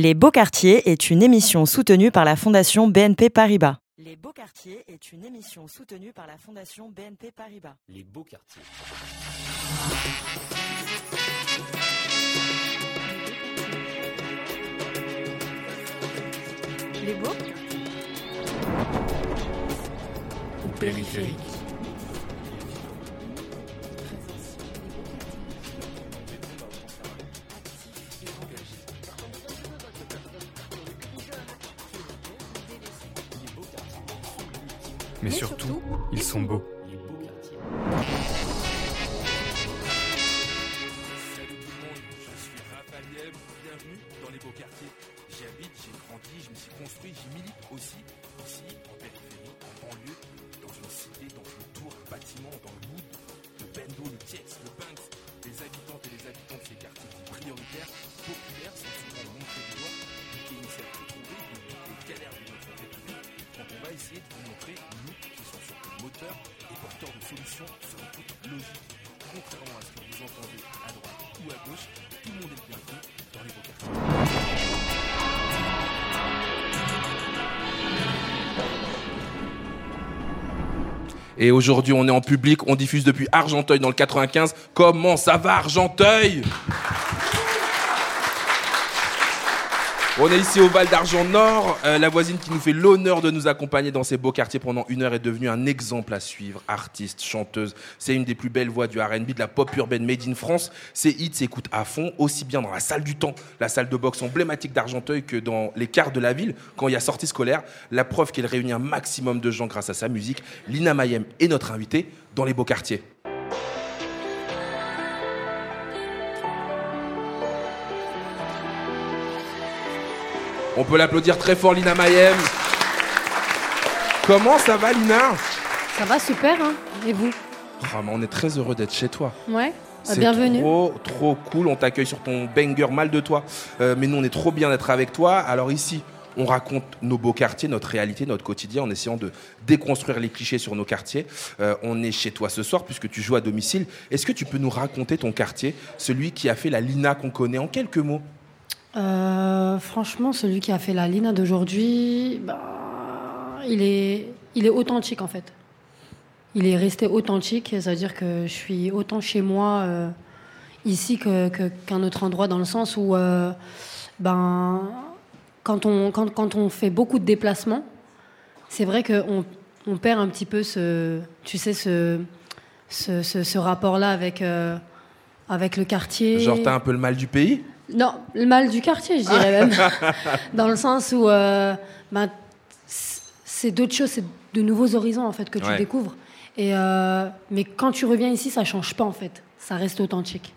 Les Beaux Quartiers est une émission soutenue par la Fondation BNP Paribas. Les Beaux Quartiers est une émission soutenue par la Fondation BNP Paribas. Les beaux quartiers. Les Beaux Périphérique. Mais surtout, ils sont beaux. Les beaux quartiers. Et aujourd'hui, on est en public, on diffuse depuis Argenteuil dans le 95. Comment ça va, Argenteuil? On est ici au Val d'Argent Nord. Euh, la voisine qui nous fait l'honneur de nous accompagner dans ces beaux quartiers pendant une heure est devenue un exemple à suivre. Artiste, chanteuse, c'est une des plus belles voix du R&B, de la pop urbaine made in France. Ses hits s'écoutent à fond, aussi bien dans la salle du temps, la salle de boxe emblématique d'Argenteuil, que dans les quarts de la ville quand il y a sortie scolaire. La preuve qu'elle réunit un maximum de gens grâce à sa musique. Lina Mayem est notre invitée dans les beaux quartiers. On peut l'applaudir très fort, Lina Mayem. Comment ça va, Lina? Ça va super, hein Et vous? Ah, mais On est très heureux d'être chez toi. Ouais C'est Bienvenue. trop, trop cool. On t'accueille sur ton banger mal de toi. Euh, mais nous, on est trop bien d'être avec toi. Alors ici, on raconte nos beaux quartiers, notre réalité, notre quotidien, en essayant de déconstruire les clichés sur nos quartiers. Euh, on est chez toi ce soir puisque tu joues à domicile. Est-ce que tu peux nous raconter ton quartier, celui qui a fait la Lina qu'on connaît, en quelques mots Euh, franchement, celui qui a fait la Lina d'aujourd'hui, bah, il, est, il est authentique en fait. Il est resté authentique, ça veut dire que je suis autant chez moi euh, ici qu'un autre endroit, dans le sens où euh, ben, quand, on, quand, quand on fait beaucoup de déplacements, c'est vrai qu'on on perd un petit peu ce, tu sais, ce, ce, ce- ce rapport-là avec, avec le quartier. Genre, t'as un peu le mal du pays? Non, le mal du quartier, je dirais même. Dans le sens où euh, ben, c'est d'autres choses, c'est de nouveaux horizons en fait que tu Ouais. découvres. Et euh, mais quand tu reviens ici, ça change pas en fait. Ça reste authentique.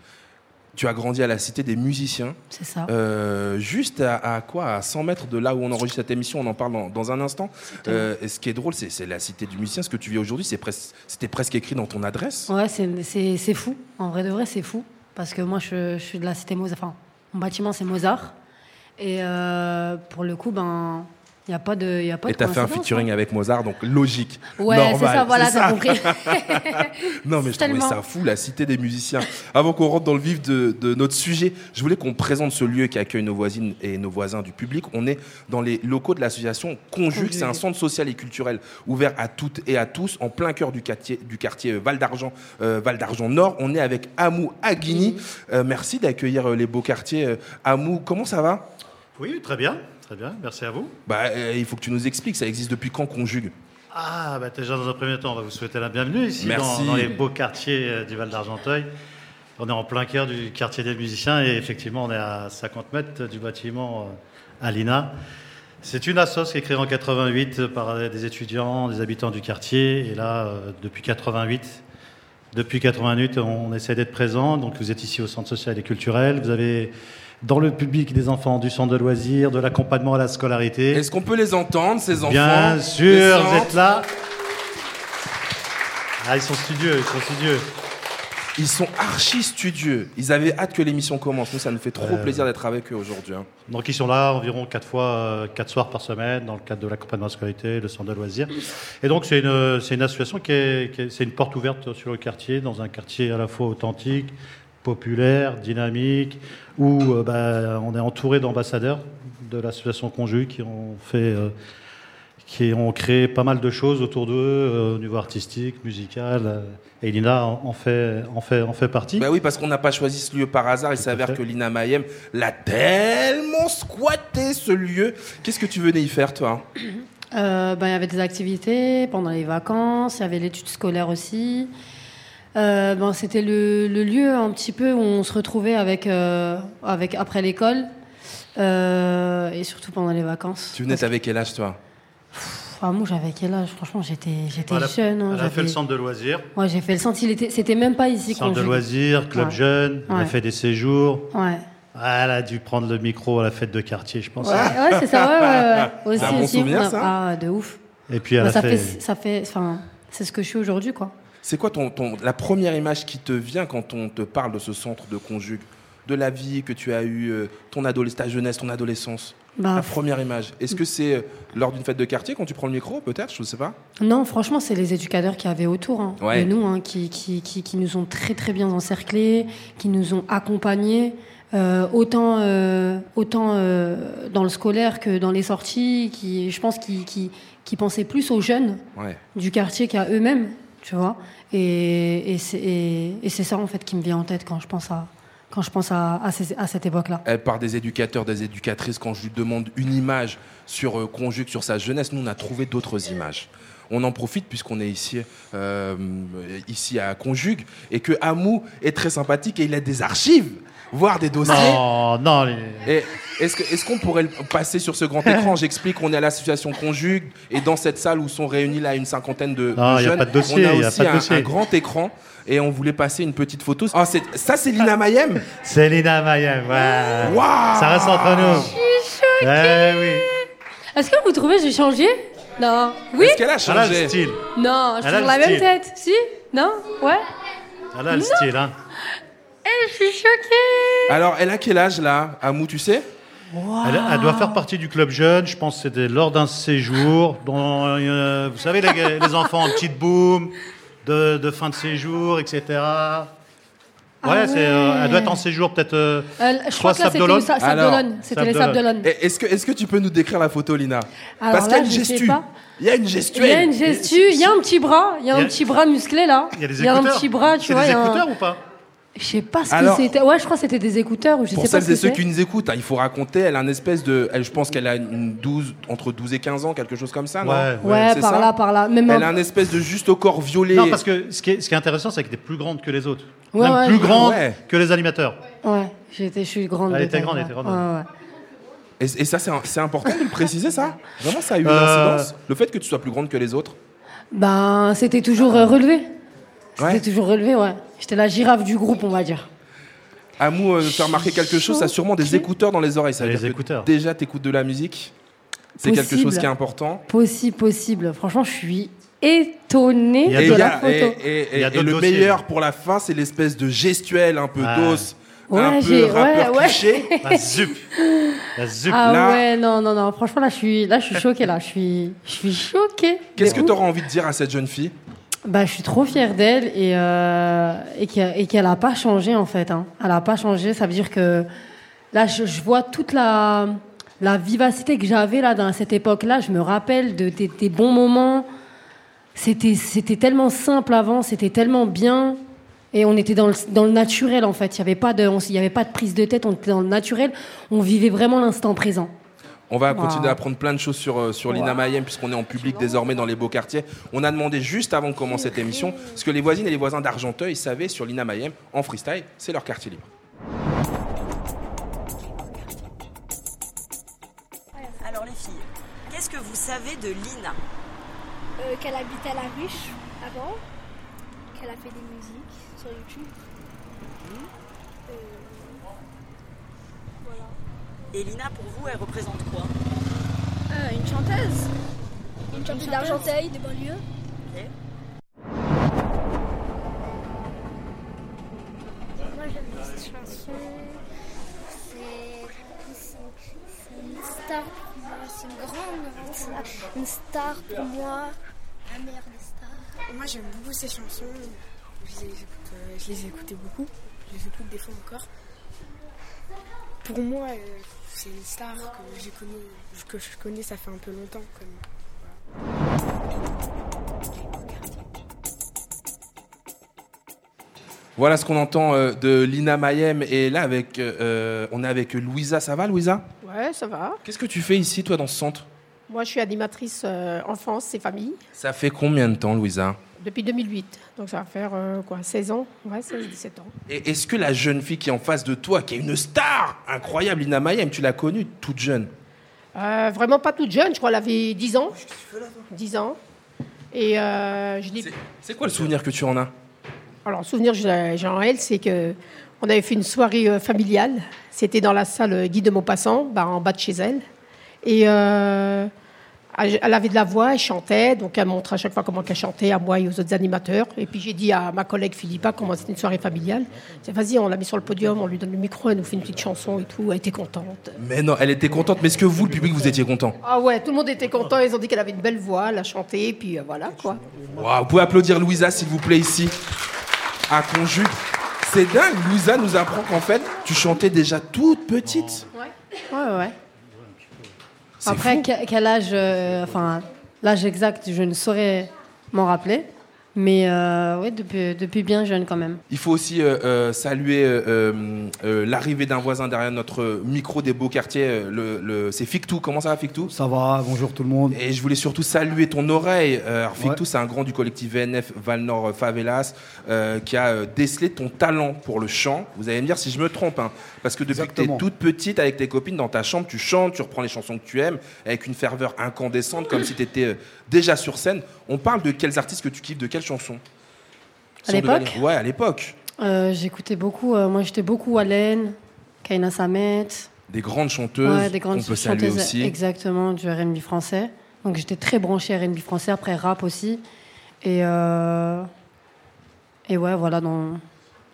Tu as grandi à la Cité des musiciens. C'est ça. Euh, juste à, à quoi? À 100 mètres de là où on enregistre cette émission, on en parle dans, dans un instant. Euh, et ce qui est drôle, c'est la cité du musicien. Ce que tu vis aujourd'hui, pres- c'était presque écrit dans ton adresse. Ouais, c'est- fou. En vrai de vrai, c'est fou. Parce que moi, je, je suis de la cité Mozart. Enfin, mon bâtiment, c'est Mozart. Et euh, pour le coup, ben, il n'y a pas de. Y a pas Et de tu as fait un featuring avec Mozart, donc logique. hein. Ouais, c'est normal, ça, voilà, c'est t'as ça. compris. Non, mais je trouvais Tellement. ça fou, la cité des musiciens. Avant qu'on rentre dans le vif de, de notre sujet, je voulais qu'on présente ce lieu qui accueille nos voisines et nos voisins du public. On est dans les locaux de l'association Conjugue. C'est un centre social et culturel ouvert à toutes et à tous, en plein cœur du quartier, du quartier Val d'Argent, euh, Val d'Argent Nord. On est avec Amou Aguini. Euh, merci d'accueillir euh, les beaux quartiers. Euh, Amou, comment ça va? Oui, très bien, très bien, merci à vous. bah, euh, Il faut que tu nous expliques, ça existe depuis quand Conjugue Ah, bah déjà dans un premier temps, on va vous souhaiter la bienvenue ici Merci. dans, dans les beaux quartiers euh, du Val d'Argenteuil. On est en plein cœur du quartier des musiciens et effectivement, on est à 50 mètres du bâtiment euh, Alina. C'est une assoce qui est créée en 88 par des étudiants, des habitants du quartier. Et là, euh, depuis 88, depuis 88, on essaie d'être présent. Donc, vous êtes ici au centre social et culturel. Vous avez dans le public des enfants du centre de loisirs, de l'accompagnement à la scolarité. Est-ce qu'on peut les entendre, ces enfants Bien sûr, vous êtes là. Ah, ils sont studieux, ils sont studieux. Ils sont archi studieux. Ils avaient hâte que l'émission commence. Nous, ça nous fait trop Euh. plaisir d'être avec eux aujourd'hui. hein. Donc ils sont là environ quatre fois, euh, quatre soirs par semaine dans le cadre de l'accompagnement à la scolarité, le centre de loisirs. Et donc c'est une, c'est une association qui est, qui est- c'est une porte ouverte sur le quartier, dans un quartier à la fois authentique, populaire, dynamique, où euh, bah, on est entouré d'ambassadeurs de l'association Conjug qui ont fait, euh, qui ont créé pas mal de choses autour d'eux euh, au niveau artistique, musical. et Lina en en fait, en fait, en fait partie. Bah oui, parce qu'on n'a pas choisi ce lieu par hasard. Il s'avère que Lina Mayem l'a tellement squatté ce lieu. Qu'est-ce que tu venais y faire, toi? Euh, ben, il y avait des activités pendant les vacances, il y avait l'étude scolaire aussi. Euh, ben, c'était le, le lieu un petit peu où on se retrouvait avec, euh, avec après l'école euh, et surtout pendant les vacances. Tu venais avec quel âge, toi? Enfin, moi, j'avais quel âge? Franchement, j'étais j'étais jeune. hein, a fait le centre de loisirs. Ouais, j'ai fait le centre. il était- C'était même pas ici Centre de loisirs, club Ouais. jeune, elle a fait des séjours. Ouais. Ah, elle a dû prendre le micro à la fête de quartier, je pense. Ouais, ouais, c'est ça, ouais, ouais, ouais. Aussi, C'est un bon aussi, souvenir, on a- ça Ah, de ouf. Et puis elle Bah, a ça fait. fait, ça fait, enfin, c'est ce que je suis aujourd'hui, quoi. C'est quoi ton, ton- la première image qui te vient quand on te parle de ce centre de conjugue De la vie que tu as eue, euh, ton ta jeunesse, ton adolescence? Bah, La première image. Est-ce que c'est euh, lors d'une fête de quartier quand tu prends le micro, peut-être? Je ne sais pas. Non, franchement, c'est les éducateurs qui avaient autour hein, Ouais. de nous, hein, qui, qui, qui, qui nous ont très très bien encerclés, qui nous ont accompagnés, euh, autant, euh, autant euh, dans le scolaire que dans les sorties, qui, je pense, qui, qui, qui pensaient plus aux jeunes Ouais. du quartier qu'à eux-mêmes, tu vois. Et, c'est ça, en fait, qui me vient en tête quand je pense à, quand je pense à, cette époque-là. Elle part des éducateurs, des éducatrices. Quand je lui demande une image sur euh, Conjugue, sur sa jeunesse, nous, on a trouvé d'autres images. On en profite puisqu'on est ici, euh, ici à Conjugue et que Amou est très sympathique et il a des archives, voire des dossiers. Non, non, les- est-ce qu'on pourrait le passer sur ce grand écran? J'explique qu'on est à l'association Conjugue et dans cette salle où sont réunis là une cinquantaine de, Non, de y a jeunes, pas de dossier, on a y a aussi pas de un, dossier. un grand écran et on voulait passer une petite photo. Ah, ça c'est Lina Mayem c'est Lina Mayem. Ouais. Waouh Ça reste entre nous. Eh oui. Est-ce que vous trouvez que j'ai changé? Non. Oui? Est-ce qu'elle a Elle a le changé? style. Non, je Elle a suis le la même style. tête. Si? Non? Ouais? Elle a le style, hein. Eh, je suis choquée Alors, elle a quel âge là Amou, tu sais? Elle, elle doit faire partie du club jeune. Je pense que c'était lors d'un séjour. Dont, euh, vous savez, les, les enfants en petite boum, de, de fin de séjour, etc. Ouais, Ah c'est, euh, ouais. elle doit être en séjour peut-être. euh, Euh, Je crois que c'était. C'était les Sable Sables d'Olonne. Est-ce que, est que tu peux nous décrire la photo, Lina? Alors Parce qu'il y a une gestu. Il y a une Il gestuelle. y a une gestu, il y a un petit bras, il y a Il un petit bras musclé là. Il y a des Il y a un écouteurs. petit bras, tu C'est vois. des il y a un- écouteurs ou pas? Je sais pas ce Alors- que c'était. Ouais, je crois que c'était des écouteurs ou je Pour sais pas celles ce et que ceux qui nous écoutent, hein, il faut raconter, elle a un espèce de. Elle, je pense qu'elle a une 12, entre 12 et 15 ans, quelque chose comme ça, non? Ouais, par ça là, par là. Même Elle un- a un espèce de juste au corps violet. Non, parce que ce qui est, ce qui est intéressant, c'est qu'elle était plus grande que les autres. Ouais, Même ouais, plus je- grande ouais. que les animateurs. Ouais, j'étais, je suis grande. Elle était grande, elle était grande. Ouais, ouais. Et, et ça, c'est important de le préciser, ça? Vraiment, ça a eu une Euh, incidence? Le fait que tu sois plus grande que les autres? Ben, c'était toujours euh, relevé. C'était Ouais. toujours relevé, ouais. J'étais la girafe du groupe, on va dire. Amou, euh, faire remarquer quelque chose, ça a sûrement des écouteurs dans les oreilles. Ça veut Les dire que écouteurs. Déjà, t'écoutes de la musique. C'est quelque Possible. chose qui est important. Possible, possible. Franchement, je suis étonnée Il y a Et, de la a- photo. et- et- Il y a et d'autres le dossiers. meilleur pour la fin, c'est l'espèce de gestuelle un peu Ah. d'os, Ouais, un peu j'ai- rappeur ouais, ouais. cliché. La zup. La zup. Ah Là- ouais, non, non, non. Franchement, là, je suis, là, je suis choquée. Là, je suis, je suis choquée. Qu'est-ce que tu auras envie de dire à cette jeune fille? Bah, je suis trop fière d'elle et, euh, et qu'elle et qu'elle a pas changé en fait. Hein. Elle a pas changé. Ça veut dire que là, je, je vois toute la, la vivacité que j'avais là dans cette époque-là. Je me rappelle de, des- des bons moments. C'était tellement simple avant. C'était tellement bien. Et on était dans le, dans le naturel en fait. Il n'y avait, pas de- il y avait pas de prise de tête. On était dans le naturel. On vivait vraiment l'instant présent. On va Wow. continuer à apprendre plein de choses sur, euh, sur Lina. Mayem, puisqu'on est en public désormais dans les beaux quartiers. On a demandé juste avant de commencer cette émission ce que les voisines et les voisins d'Argenteuil savaient sur Lina Mayem en freestyle. C'est leur quartier libre. Alors les filles, qu'est-ce que vous savez de Lina? Euh, qu'elle habitait à la ruche avant, qu'elle a fait des musiques sur YouTube. Euh, voilà. Et Lina, pour vous, elle représente quoi Euh, une chanteuse. Une chanteuse d'Argenteuil, des banlieues. Ok. Moi j'aime cette chanson. C'est une star pour moi. C'est une grande star. Une star pour moi. La meilleure des stars. Moi j'aime beaucoup ces chansons, je les, écoute, euh, je les ai écoutées beaucoup, je les écoute des fois encore. Pour moi, euh, c'est une star que, j'ai connu, que je connais, ça fait un peu longtemps. Comme... Voilà ce qu'on entend euh, de Lina Mayem. Et là, avec, euh, on est avec Louisa. Ça va, Louisa? Ouais, ça va. Qu'est-ce que tu fais ici, toi, dans ce centre? Moi, je suis animatrice euh, enfance et famille Ça fait combien de temps, Louisa? Depuis 2008. Donc ça va faire euh, quoi 16 ans? Ouais, 16, 17 ans. Et est-ce que la jeune fille qui est en face de toi, qui est une star incroyable, Lina Mayem, tu l'as connue toute jeune? Euh, vraiment pas toute jeune, je crois qu'elle avait 10 ans. 10 ans. Et euh, je l'ai- C'est- quoi le souvenir que tu en as? Alors, le souvenir que j'ai j'ai en elle, c'est que on avait fait une soirée euh, familiale. C'était dans la salle Guy de Maupassant, bah, en bas de chez elle. Et euh, elle elle avait de la voix, elle chantait, donc elle montre à chaque fois comment elle chantait à moi et aux autres animateurs. Et puis j'ai dit à ma collègue Philippa comment c'était une soirée familiale. Vas-y, on la met sur le podium, on lui donne le micro, elle nous fait une petite chanson et tout. Elle était contente. Mais non, elle était contente. Mais est-ce que vous, le public, vous étiez content? Ah ouais, tout le monde était content. Ils ont dit qu'elle avait une belle voix, elle a chanté, et puis euh, voilà quoi. Waouh, Vous pouvez applaudir Louisa, s'il vous plaît, ici, à Conjugue. C'est dingue, Louisa nous apprend qu'en fait, tu chantais déjà toute petite. Ouais, ouais. C'est Après, fou. quel âge, euh, enfin, l'âge exact, je ne saurais m'en rappeler. Mais euh, oui, depuis, depuis bien jeune quand même. Il faut aussi euh, euh, saluer euh, euh, euh, l'arrivée d'un voisin derrière notre micro des beaux quartiers. Le, le- c'est Fictou. Comment ça va, Fictou? Ça va, bonjour tout le monde. Et je voulais surtout saluer ton oreille. Euh, alors, Fictou, Ouais. c'est un grand du collectif VNF Val-Nord Favelas euh, qui a décelé ton talent pour le chant. Vous allez me dire si je me trompe, hein, parce que depuis que tu es toute petite avec tes copines dans ta chambre, tu chantes, tu reprends les chansons que tu aimes avec une ferveur incandescente, comme si tu étais déjà sur scène. On parle de quels artistes que tu kiffes, de quelles chansons À l'époque Ouais, à l'époque. Euh, J'écoutais beaucoup, euh, moi j'étais beaucoup Alain, Kaina Samet. Des grandes chanteuses Ouais, des grandes qu'on peut saluer chanteuses, aussi. Exactement, du RB français. Donc j'étais très branchée RB français, après rap aussi. Et, euh, et ouais, voilà, dans-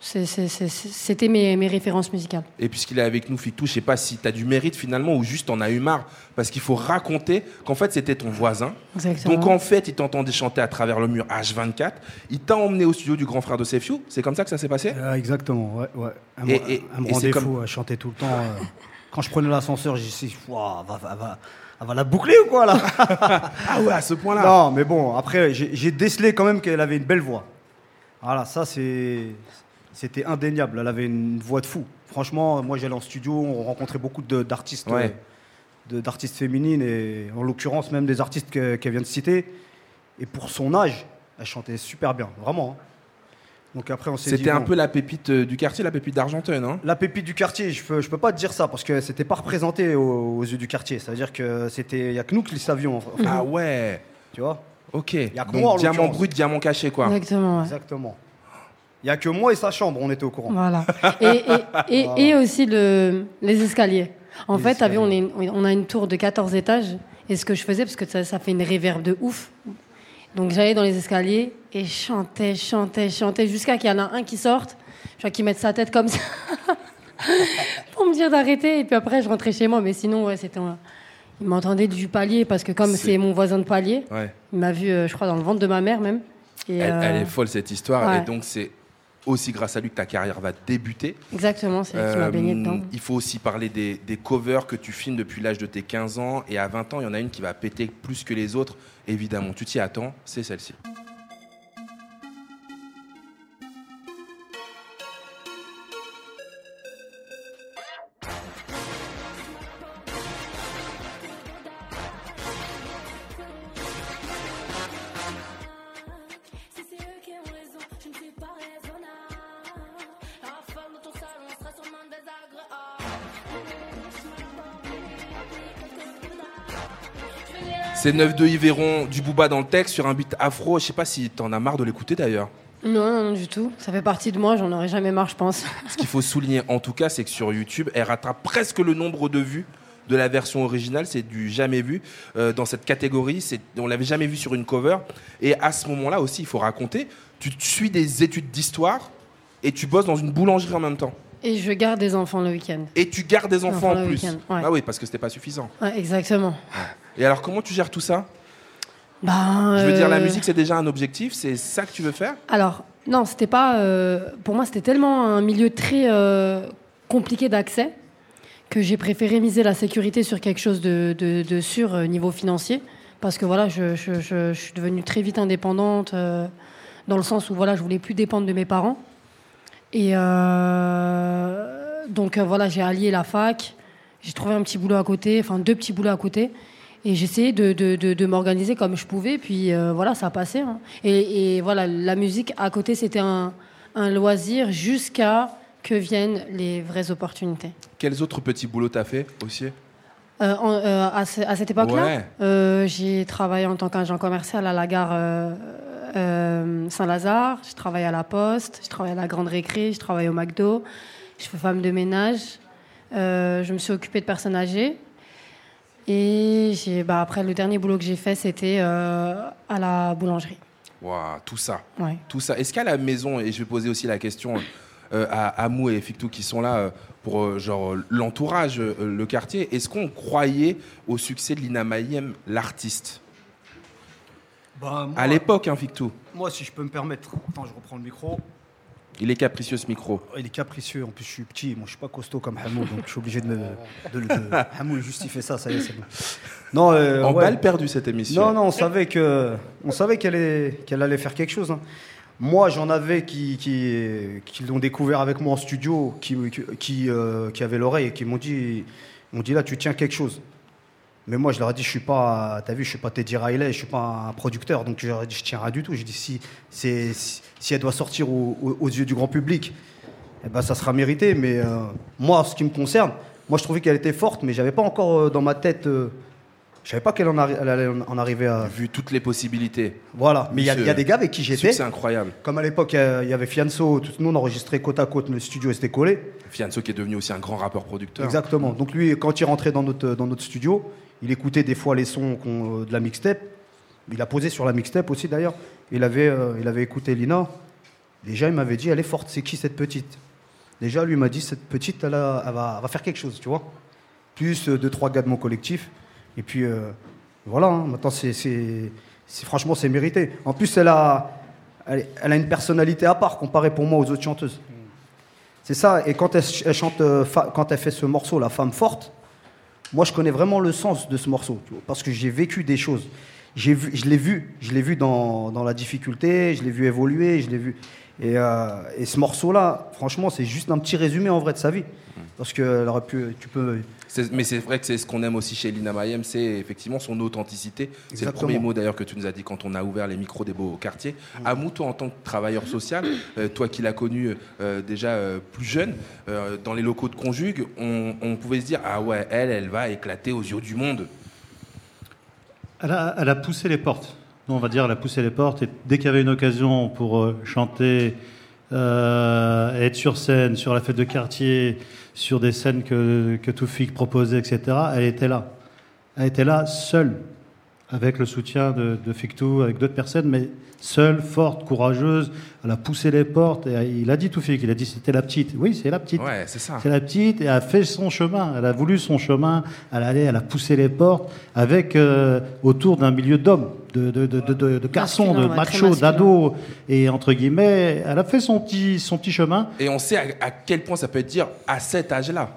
c'était mes, mes références musicales. Et puisqu'il est avec nous, Fictou, je sais pas si tu as du mérite finalement ou juste t'en as eu marre. Parce qu'il faut raconter qu'en fait, c'était ton voisin. Exactement. Donc en fait, il t'entendait chanter à travers le mur H24. Il t'a emmené au studio du grand frère de Sefiu. C'est comme ça que ça s'est passé? Euh, exactement, ouais. ouais. Elle me- Et- et- rendait comme- fou, elle chantait tout le temps. euh. Quand je prenais l'ascenseur, j'ai dit, Ouah, va, va, va, elle va la boucler ou quoi là? Ah ouais, à ce point-là. Non, mais bon, après, j'ai j'ai décelé quand même qu'elle avait une belle voix. Voilà, ça c'est. C'était indéniable, elle avait une voix de fou. Franchement, moi j'allais en studio, on rencontrait beaucoup de- d'artistes Ouais. euh, de- d'artistes féminines, et en l'occurrence même des artistes que- qu'elle vient de citer. Et pour son âge, elle chantait super bien, vraiment. hein. Donc après, on s'est dit. C'était un bon, peu la pépite euh, du quartier, la pépite d'Argenteuil, non? La pépite du quartier, je peux, je peux pas te dire ça parce que c'était pas représenté aux, aux yeux du quartier. Ça veut dire que c'était, il y a que nous qui le savions. enfin, Ah ouais, Tu vois? Ok. y a que Donc moi, en diamant brut, diamant caché, quoi. Exactement, ouais. Exactement. Il y a que moi et sa chambre, on était au courant. Voilà. Et, et, et, Voilà. et aussi le, les escaliers. En Les fait, t'as vu, on, escaliers. est, on a une tour de 14 étages. Et ce que je faisais, parce que ça, ça fait une réverbe de ouf. Donc j'allais dans les escaliers et chantais, chantais, chantais, jusqu'à qu'il y en a un qui sorte, je vois qu'il mette sa tête comme ça, pour me dire d'arrêter. Et puis après, je rentrais chez moi. Mais sinon, ouais, c'était. un- Il m'entendait du palier, parce que comme C'est- mon voisin de palier, Ouais. il m'a vu, euh, je crois, dans le ventre de ma mère même. Et, Elle, euh, elle est folle cette histoire. ouais. Et donc c'est aussi grâce à lui que ta carrière va débuter. Exactement, c'est lui qui m'a Euh, baigné dedans. Il faut aussi parler des, des covers que tu filmes depuis l'âge de tes 15 ans. Et à 20 ans, il y en a une qui va péter plus que les autres. Évidemment, tu t'y attends, c'est celle-ci. C'est 9 de Yveron, du Booba dans le texte, sur un beat afro. Je sais pas si t'en as marre de l'écouter d'ailleurs. Non, non, non, du tout. Ça fait partie de moi, j'en aurais jamais marre, je pense. Ce qu'il faut souligner en tout cas, c'est que sur YouTube, elle rattrape presque le nombre de vues de la version originale. C'est du jamais vu euh, dans cette catégorie. C'est, on l'avait jamais vu sur une cover. Et à ce moment-là aussi, il faut raconter. Tu suis des études d'histoire et tu bosses dans une boulangerie en même temps. Et je garde des enfants le week-end. Et tu gardes des enfants Enfants en plus. ouais. Ah oui, parce que c'était pas suffisant. Ouais, exactement. Et alors, comment tu gères tout ça? Ben, Je veux dire, la euh, musique, c'est déjà un objectif. C'est ça que tu veux faire? Alors, non, c'était pas. euh, pour moi, c'était tellement un milieu très euh, compliqué d'accès que j'ai préféré miser la sécurité sur quelque chose de, de, de sûr euh, niveau financier. Parce que voilà, je, je- je- je suis devenue très vite indépendante, dans le sens où voilà, je voulais plus dépendre de mes parents. Et donc voilà, j'ai allié la fac, j'ai trouvé un petit boulot à côté, enfin deux petits boulots à côté. Et j'essayais de, de, de, de m'organiser comme je pouvais, puis euh, voilà, ça a passé. hein. Et, et voilà, la musique à côté, c'était un, un loisir jusqu'à que viennent les vraies opportunités. Quels autres petits boulots t'as fait aussi? Euh, en- euh, à, ce- à cette époque-là, Ouais. j'ai travaillé en tant qu'agent commercial à la gare Saint-Lazare. Je travaille à la Poste, je travaille à la Grande Récré, je travaille au McDo. Je fais femme de ménage. Je me suis occupée de personnes âgées. Et j'ai, bah, après, le dernier boulot que j'ai fait, c'était euh, à la boulangerie. Waouh, tout ça. Ouais. Tout ça. Est-ce qu'à la maison, et je vais poser aussi la question euh, à Amou et Fictou qui sont là euh, pour genre l'entourage, euh, le quartier, est-ce qu'on croyait au succès de Lina Mayem, l'artiste? Bah, moi- À l'époque, hein, Fictou. Moi, si je peux me permettre, attends, je reprends le micro. Il est capricieux ce micro. Il est capricieux, en plus je suis petit, moi je suis pas costaud comme Hamou, donc je suis obligé de me. De, de- Hamou il justifie ça, ça y est, c'est bon. Non, euh, En ouais. balle perdue cette émission. Non, non, on savait que, on savait qu'elle qu'elle allait faire quelque chose. hein. Moi, j'en avais qui, qui, qui l'ont découvert avec moi en studio, qui, qui, euh, qui avaient l'oreille et qui m'ont dit, m'ont dit là, tu tiens quelque chose. Mais moi, je leur ai dit, je suis pas, t'as vu, je suis pas Teddy Riley, je suis pas un producteur, donc je leur ai dit, je tiens rien du tout. J'ai dit, si, si, si elle doit sortir au- au- aux yeux du grand public, eh ben, ça sera mérité. Mais euh, moi, ce qui me concerne, moi, je trouvais qu'elle était forte, mais j'avais pas encore euh, dans ma tête, euh, je savais pas qu'elle en, allait en arriver à. Vu toutes les possibilités. Voilà, mais il y, a- y des gars avec qui j'étais. C'est incroyable. Comme à l'époque, il y avait Fianso, tout, nous on enregistrait côte à côte, le studio était collé. Fianso qui est devenu aussi un grand rappeur-producteur. Exactement. Donc lui, quand il rentrait dans notre, dans notre studio, il écoutait des fois les sons qu'on- de la mixtape. Il a posé sur la mixtape aussi d'ailleurs. Il avait, euh, il avait écouté Lina. Déjà, il m'avait dit, elle est forte, c'est qui cette petite? Déjà, lui m'a dit, cette petite, elle, a- elle va, va faire quelque chose, tu vois. Plus euh, deux, trois gars de mon collectif. Et puis, euh, voilà, hein. maintenant, c'est, franchement, c'est mérité. En plus, elle a, elle, elle a une personnalité à part comparée pour moi aux autres chanteuses. C'est ça. Et quand elle, ch- elle chante, euh, quand elle fait ce morceau, La femme forte, moi, je connais vraiment le sens de ce morceau, tu vois, parce que j'ai vécu des choses. J'ai vu, je l'ai vu, je l'ai vu dans, dans la difficulté, je l'ai vu évoluer, je l'ai vu. Et, euh, et ce morceau-là, franchement, c'est juste un petit résumé en vrai de sa vie, parce que elle aurait pu, tu peux. Mais c'est vrai que c'est ce qu'on aime aussi chez Lina Mayem, c'est effectivement son authenticité. C'est le premier mot d'ailleurs que tu nous as dit quand on a ouvert les micros des beaux quartiers. Amou, toi en tant que travailleur social, euh, toi qui l'as connu euh, déjà euh, plus jeune, euh, dans les locaux de Conjugue, on, on pouvait se dire ah ouais, elle, elle va éclater aux yeux du monde. Elle a, elle a poussé les portes. Nous, on va dire, elle a poussé les portes. Et dès qu'il y avait une occasion pour chanter, euh, être sur scène, sur la fête de quartier, sur des scènes que, que Toufik proposait, etc., elle était là. Elle était là, seule, avec le soutien de, de Fictou, avec d'autres personnes, mais seule, forte, courageuse. Elle a poussé les portes. Et il a dit Toufik, il a dit c'était la petite. Oui, c'est la petite. Ouais, c'est ça. C'est la petite et elle a fait son chemin. Elle a voulu son chemin. Elle allait, elle a poussé les portes avec euh, autour d'un milieu d'hommes, de, de, de, de, de garçons, de machos, d'ados et entre guillemets, elle a fait son petit son petit chemin. Et on sait à, à quel point ça peut être dire à cet âge-là.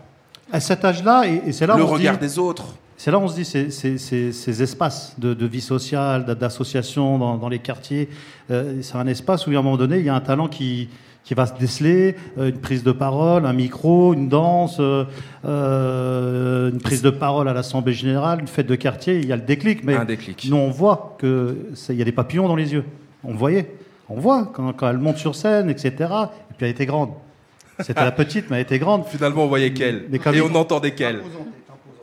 À cet âge-là, et, et c'est là Le où on regard dit- des autres. C'est là où on se dit ces, ces, ces, ces espaces de, de vie sociale, d'a- d'association dans, dans les quartiers. euh, c'est un espace où, à un moment donné, il y a un talent qui, qui va se déceler, euh, une prise de parole, un micro, une danse, euh, une prise de parole à l'Assemblée générale, une fête de quartier. Il y a le déclic. Mais Un déclic. nous, on voit que c'est- il y a des papillons dans les yeux. On voyait. On voit quand, quand elle monte sur scène, etc. Et puis elle était grande. C'était la petite, mais elle était grande. Finalement, on voyait qu'elle. Et on entendait qu'elle.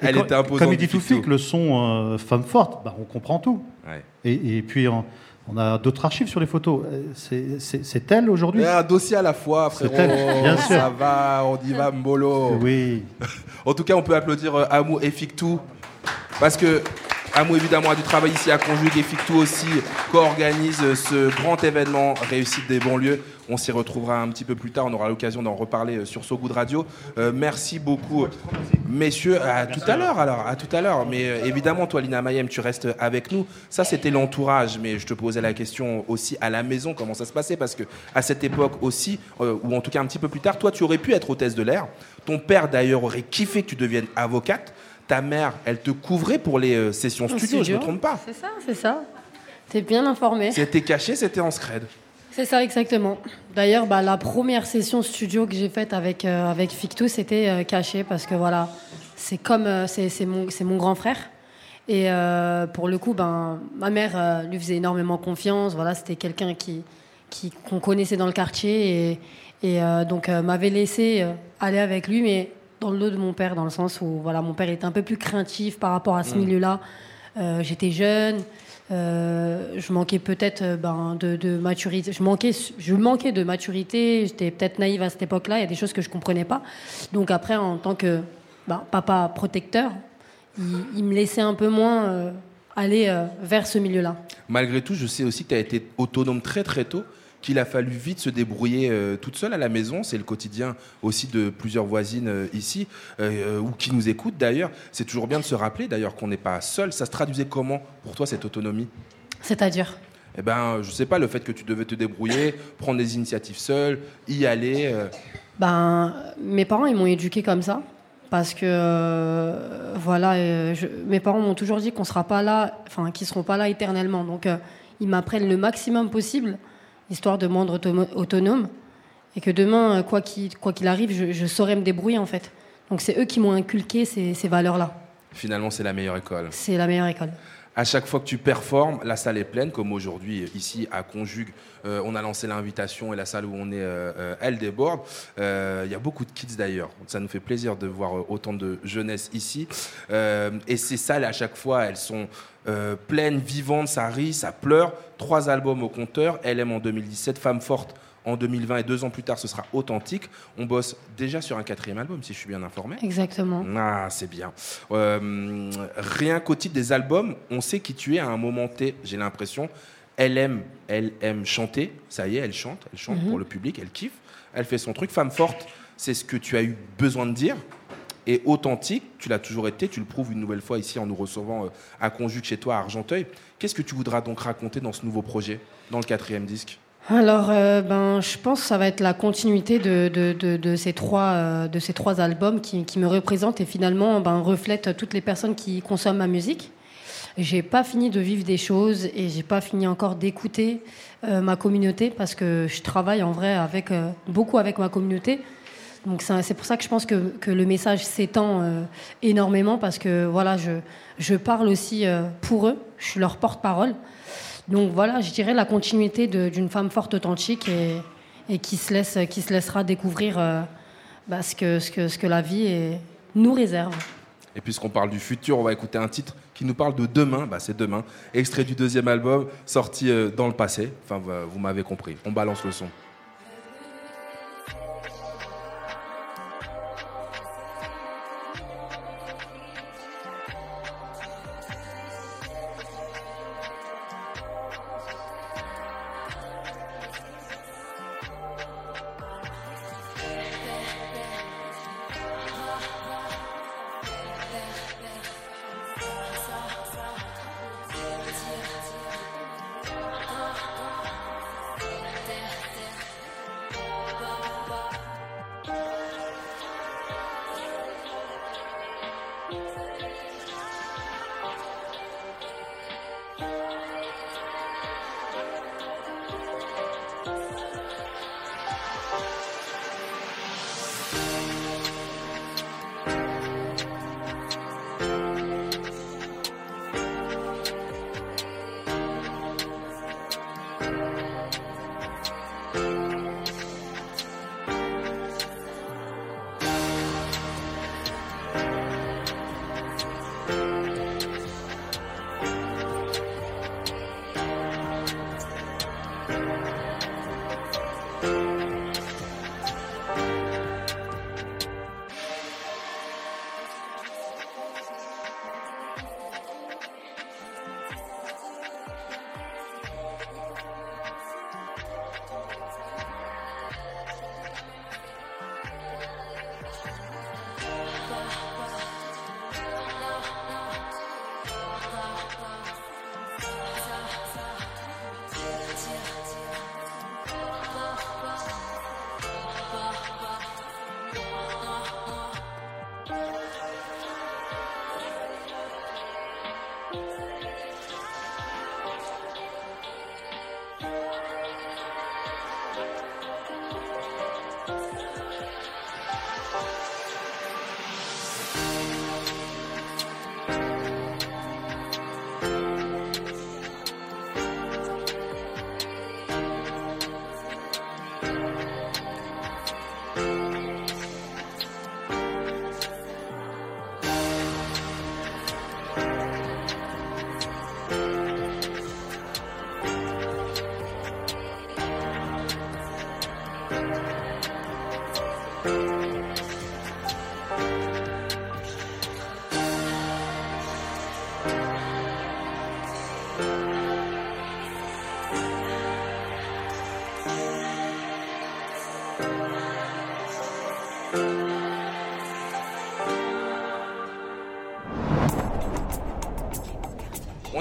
Elle quand- était imposante. Comme il dit Toufik, Fictou. le son euh, femme forte, bah, on comprend tout. Ouais. Et, et puis on, on a d'autres archives sur les photos. Euh, c'est- elle aujourd'hui un dossier à la fois, frérot. elle, bien sûr. Ça va, on y va, Mbolo. Oui. En tout cas, on peut applaudir euh, Amou et Fictou. Parce que Amou évidemment a du travail ici à Conjugue et Fictou aussi co-organise ce grand événement Réussite des banlieues. On s'y retrouvera un petit peu plus tard, on aura l'occasion d'en reparler euh, sur So Good Radio. Euh, merci beaucoup messieurs, à tout à l'heure alors, à tout à l'heure. Mais euh, évidemment toi Lina Mayem, tu restes avec nous. Ça c'était l'entourage, mais je te posais la question aussi à la maison comment ça se passait parce que à cette époque aussi, euh, ou en tout cas un petit peu plus tard, toi tu aurais pu être hôtesse de l'air. Ton père d'ailleurs aurait kiffé que tu deviennes avocate. Ta mère, elle te couvrait pour les euh, sessions studio, je ne me trompe pas. C'est ça, c'est ça. T'es bien informé. C'était caché, c'était en scred. C'est ça, exactement. D'ailleurs, bah, la première session studio que j'ai faite avec, euh, avec Fictou, c'était euh, caché parce que voilà, c'est comme euh, c'est mon, mon grand frère. Et pour le coup, ben, ma mère lui faisait énormément confiance. Voilà, c'était quelqu'un qui qui- qu'on connaissait dans le quartier et, et donc m'avait laissé aller avec lui, mais dans le dos de mon père, dans le sens où voilà, mon père était un peu plus craintif par rapport à ce Mm. milieu-là. Euh, J'étais jeune, euh, je manquais peut-être euh, ben, de, de maturité. Je manquais, je manquais de maturité. J'étais peut-être naïve à cette époque-là. Il y a des choses que je comprenais pas. Donc après, en tant que ben, papa protecteur, il, il me laissait un peu moins euh, aller vers ce milieu-là. Malgré tout, je sais aussi que tu as été autonome très très tôt, qu'il a fallu vite se débrouiller euh, toute seule à la maison. C'est le quotidien aussi de plusieurs voisines euh, ici, euh, ou qui nous écoutent d'ailleurs. C'est toujours bien de se rappeler d'ailleurs qu'on n'est pas seul. Ça se traduisait comment pour toi cette autonomie? C'est-à-dire? Eh ben, je sais pas, le fait que tu devais te débrouiller, prendre des initiatives seul, y aller. Ben, mes parents, ils m'ont éduqué comme ça. Parce que, voilà, je- mes parents m'ont toujours dit qu'on sera pas là, enfin, qu'ils seront pas là éternellement. Donc, ils m'apprennent le maximum possible, histoire de me rendre auto- autonome. Et que demain, euh, quoi qu'il quoi qu'il arrive, je, je saurai me débrouiller, en fait. Donc, c'est eux qui m'ont inculqué ces, ces valeurs-là. finalement, c'est la meilleure école. C'est la meilleure école. À chaque fois que tu performes, la salle est pleine, comme aujourd'hui ici à Conjugue. euh, on a lancé l'invitation et la salle où on est, euh, euh, elle déborde. Il y a beaucoup de kids d'ailleurs. Ça nous fait plaisir de voir autant de jeunesse ici. Et ces salles, à chaque fois, elles sont pleines, vivantes, ça rit, ça pleure. Trois albums au compteur. LM en 2017, Femme forte en 2020 et deux ans plus tard, ce sera authentique. On bosse déjà sur un quatrième album, si je suis bien informé. Exactement. Ah, c'est bien. Euh, rien qu'au titre des albums, on sait qui tu es à un moment T, j'ai l'impression. Elle aime, elle aime chanter, ça y est, elle chante, elle chante Mhm. pour le public, elle kiffe, elle fait son truc. Femme forte, c'est ce que tu as eu besoin de dire. Et authentique, tu l'as toujours été, tu le prouves une nouvelle fois ici en nous recevant euh, à Conjugue chez toi à Argenteuil. Qu'est-ce que tu voudras donc raconter dans ce nouveau projet, dans le quatrième disque? Alors, euh, ben, je pense que ça va être la continuité de, de, de, ces, trois, euh, de ces trois albums qui, qui me représentent et finalement ben, reflètent toutes les personnes qui consomment ma musique. J'ai pas fini de vivre des choses et j'ai pas fini encore d'écouter euh, ma communauté parce que je travaille en vrai avec beaucoup avec ma communauté. Donc c'est pour ça que je pense que, que le message s'étend énormément parce que voilà, je, je parle aussi pour eux, je suis leur porte-parole. Donc voilà, je dirais la continuité d'une femme forte authentique et, qui, se laisse, qui se laissera découvrir euh, bah, ce, que, ce, que, ce que la vie nous réserve. Et puisqu'on parle du futur, on va écouter un titre qui nous parle de demain. Bah, c'est demain. Extrait du deuxième album, sorti euh, dans le passé. Enfin, vous m'avez compris. On balance le son.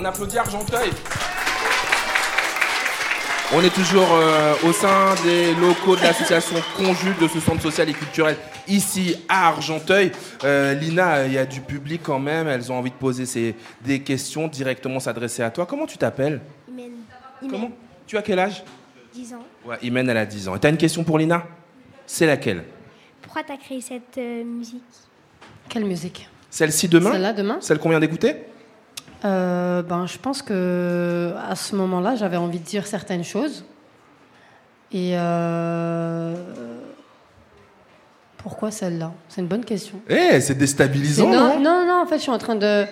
On applaudit Argenteuil. On est toujours euh, au sein des locaux de l'association Conjugue de ce centre social et culturel ici à Argenteuil. Euh, Lina, il y a du public quand même. Elles ont envie de poser ces- des questions directement s'adresser à toi. Comment tu t'appelles? Imen. Comment? Tu as quel âge? 10 ans. Ouais, Imen, elle a 10 ans. Et t'as une question pour Lina? C'est laquelle? Pourquoi t'as créé cette euh, musique? Quelle musique? Celle-ci demain? Celle-là demain? Celle qu'on vient d'écouter? Euh, ben, je pense que à ce moment-là, j'avais envie de dire certaines choses. Et euh, pourquoi celle-là? C'est une bonne question. Eh, c'est déstabilisant, non, non, non, non, en fait, je suis en train de,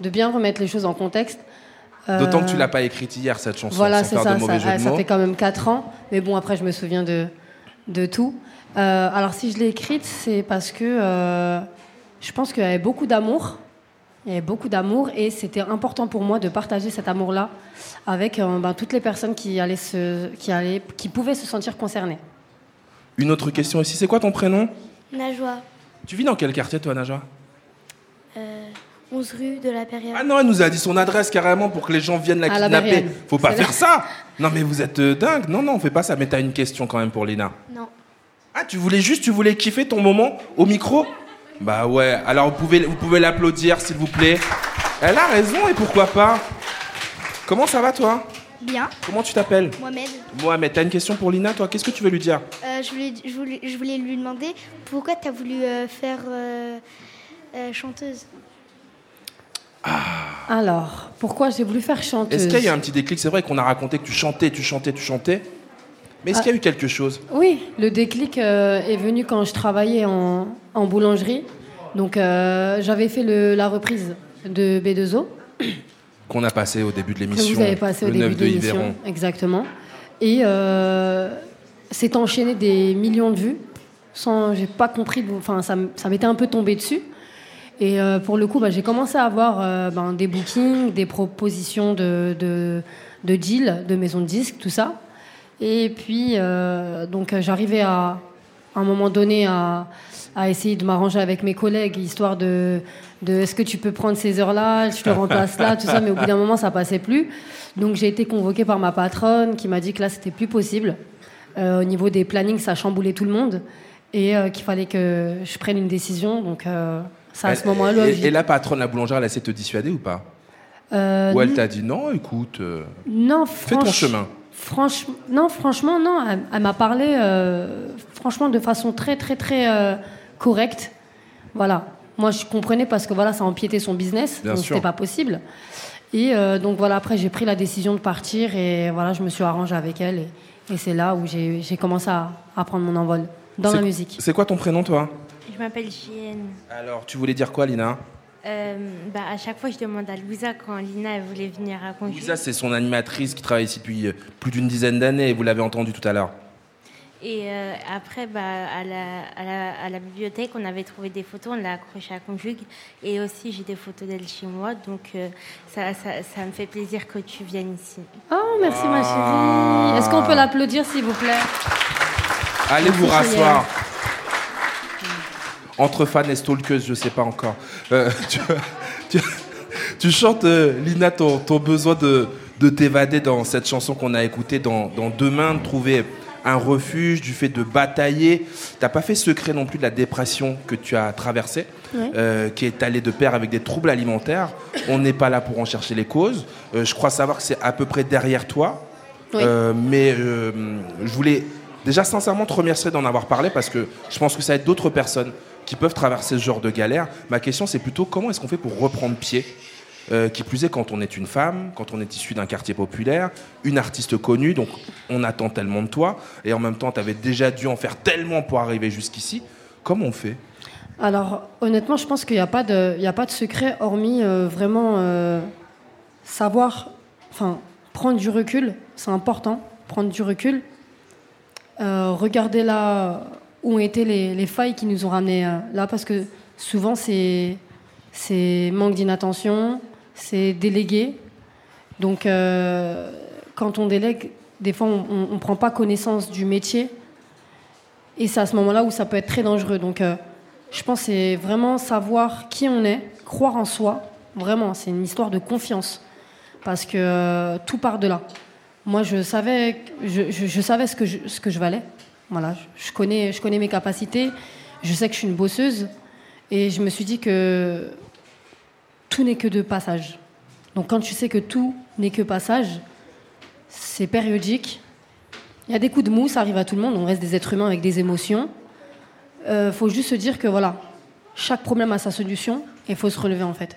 de bien remettre les choses en contexte. Euh, D'autant que tu l'as pas écrite hier, cette chanson, Voilà, c'est ça. Ça, fait quand même 4 ans. Mais bon, après, je me souviens de, de tout. Euh, alors, si je l'ai écrite, c'est parce que euh, je pense qu'il y avait beaucoup d'amour. Il y avait beaucoup d'amour et c'était important pour moi de partager cet amour-là avec euh, ben, toutes les personnes qui, allaient se, qui, allaient, qui pouvaient se sentir concernées. Une autre question ici, c'est quoi ton prénom? Najwa, Tu vis dans quel quartier, toi, Naja euh, 11 rue de la période. Ah non, elle nous a dit son adresse carrément pour que les gens viennent la À la kidnapper. Berrienne. Faut pas faire là. ça Non, mais vous êtes euh, dingue. Non, non, on fait pas ça. Mais t'as une question quand même pour Lina. Non. Ah, tu voulais juste, tu voulais kiffer ton moment au micro? Bah ouais, alors vous pouvez, vous pouvez l'applaudir, s'il vous plaît. Elle a raison, et pourquoi pas. Comment ça va, toi? Bien. Comment tu t'appelles? Mohamed, Mohamed, t'as une question pour Lina, toi? Qu'est-ce que tu veux lui dire? Euh, je, voulais, je, voulais, je voulais lui demander pourquoi t'as voulu euh, faire euh, euh, chanteuse? Alors, pourquoi j'ai voulu faire chanteuse? Est-ce qu'il y a eu un petit déclic? C'est vrai qu'on a raconté que tu chantais, tu chantais, tu chantais. Mais est-ce Ah. qu'il y a eu quelque chose? Oui, le déclic euh, est venu quand je travaillais en, en boulangerie. Donc, euh, j'avais fait le- la reprise de B2O. Qu'on a passé au début de l'émission. vous avez passé au le début 9 de l'émission. Exactement. Et euh, c'est enchaîné des millions de vues. Sans, j'ai pas compris. Enfin, ça, ça m'était un peu tombé dessus. Et pour le coup, bah, j'ai commencé à avoir ben, des bookings, des propositions de, de, de deals, de maisons de disques, tout ça. Et puis, euh, donc, euh, j'arrivais à, à un moment donné à, à essayer de m'arranger avec mes collègues, histoire de, de est-ce que tu peux prendre ces heures-là, je te remplace là, tout ça. Mais au bout d'un moment, ça passait plus. Donc, j'ai été convoquée par ma patronne qui m'a dit que là, c'était plus possible. Euh, au niveau des plannings, ça chamboulait tout le monde. Et euh, qu'il fallait que je prenne une décision. Donc, euh, ça, à ce moment-là, et, la patronne, la boulangère, elle a essayé de te dissuader ou pas? Ou elle t'a dit non, écoute, Non, fais ton chemin. Franchement, non, franchement, non. Elle, elle m'a parlé, euh, franchement, de façon très, très, très euh, correcte. Voilà. Moi, je comprenais parce que voilà, ça empiétait son business, Bien donc sûr. c'était pas possible. Et euh, donc voilà, après, j'ai pris la décision de partir et voilà, je me suis arrangée avec elle. Et, et c'est là où j'ai j'ai commencé à, à prendre mon envol dans C'est- la musique. C'est quoi ton prénom, toi? Je m'appelle Chienne. Alors, tu voulais dire quoi, Lina? Euh, bah, à chaque fois, je demande à Louisa quand Lina elle voulait venir à Conjugue. Lisa, c'est son animatrice qui travaille ici depuis euh, plus d'une dizaine d'années, vous l'avez entendu tout à l'heure. Et euh, après, bah, à, la, à, la, à la bibliothèque, on avait trouvé des photos, on l'a accroché à Conjugue. Et aussi, j'ai des photos d'elle chez moi. Donc, euh, ça, ça, ça me fait plaisir que tu viennes ici. Oh, merci ma chérie. Est-ce qu'on peut l'applaudir, s'il vous plaît? Allez vous rasseoir. Entre fans et stalkeuses, je sais pas encore. Euh, tu, tu- tu chantes, euh, Lina, ton, ton besoin de, de t'évader dans cette chanson qu'on a écoutée dans, dans Demain, de trouver un refuge, du fait de batailler. T'as pas fait secret non plus de la dépression que tu as traversée, Ouais. euh, qui est allée de pair avec des troubles alimentaires. On n'est pas là pour en chercher les causes. Euh, je crois savoir que c'est à peu près derrière toi. Oui. Euh, mais je voulais déjà sincèrement te remercier d'en avoir parlé parce que je pense que ça aide d'autres personnes qui peuvent traverser ce genre de galère. Ma question, c'est plutôt comment est-ce qu'on fait pour reprendre pied Euh, qui plus est quand on est une femme, quand on est issu d'un quartier populaire, une artiste connue, donc on attend tellement de toi, et en même temps, tu avais déjà dû en faire tellement pour arriver jusqu'ici. Comment on fait? Alors, honnêtement, je pense qu'il n'y a, pas de- a pas de secret, hormis euh, vraiment euh, savoir, enfin, prendre du recul, c'est important, prendre du recul, regarder là où ont été les, les failles qui nous ont ramenés euh, là, parce que souvent, c'est manque d'inattention, c'est délégué. Donc, euh, quand on délègue, des fois, on ne prend pas connaissance du métier. Et c'est à ce moment-là où ça peut être très dangereux. Donc, euh, je pense c'est vraiment savoir qui on est, croire en soi. Vraiment, c'est une histoire de confiance. parce que tout part de là. Moi, je savais, je, savais ce que ce que je valais. Voilà, je, connais, mes capacités. Je sais que je suis une bosseuse, et je me suis dit que tout n'est que de passage. Donc, quand tu sais que tout n'est que passage, c'est périodique. Il y a des coups de mou, ça arrive à tout le monde. On reste des êtres humains avec des émotions. Il faut juste se dire que voilà, chaque problème a sa solution et il faut se relever en fait.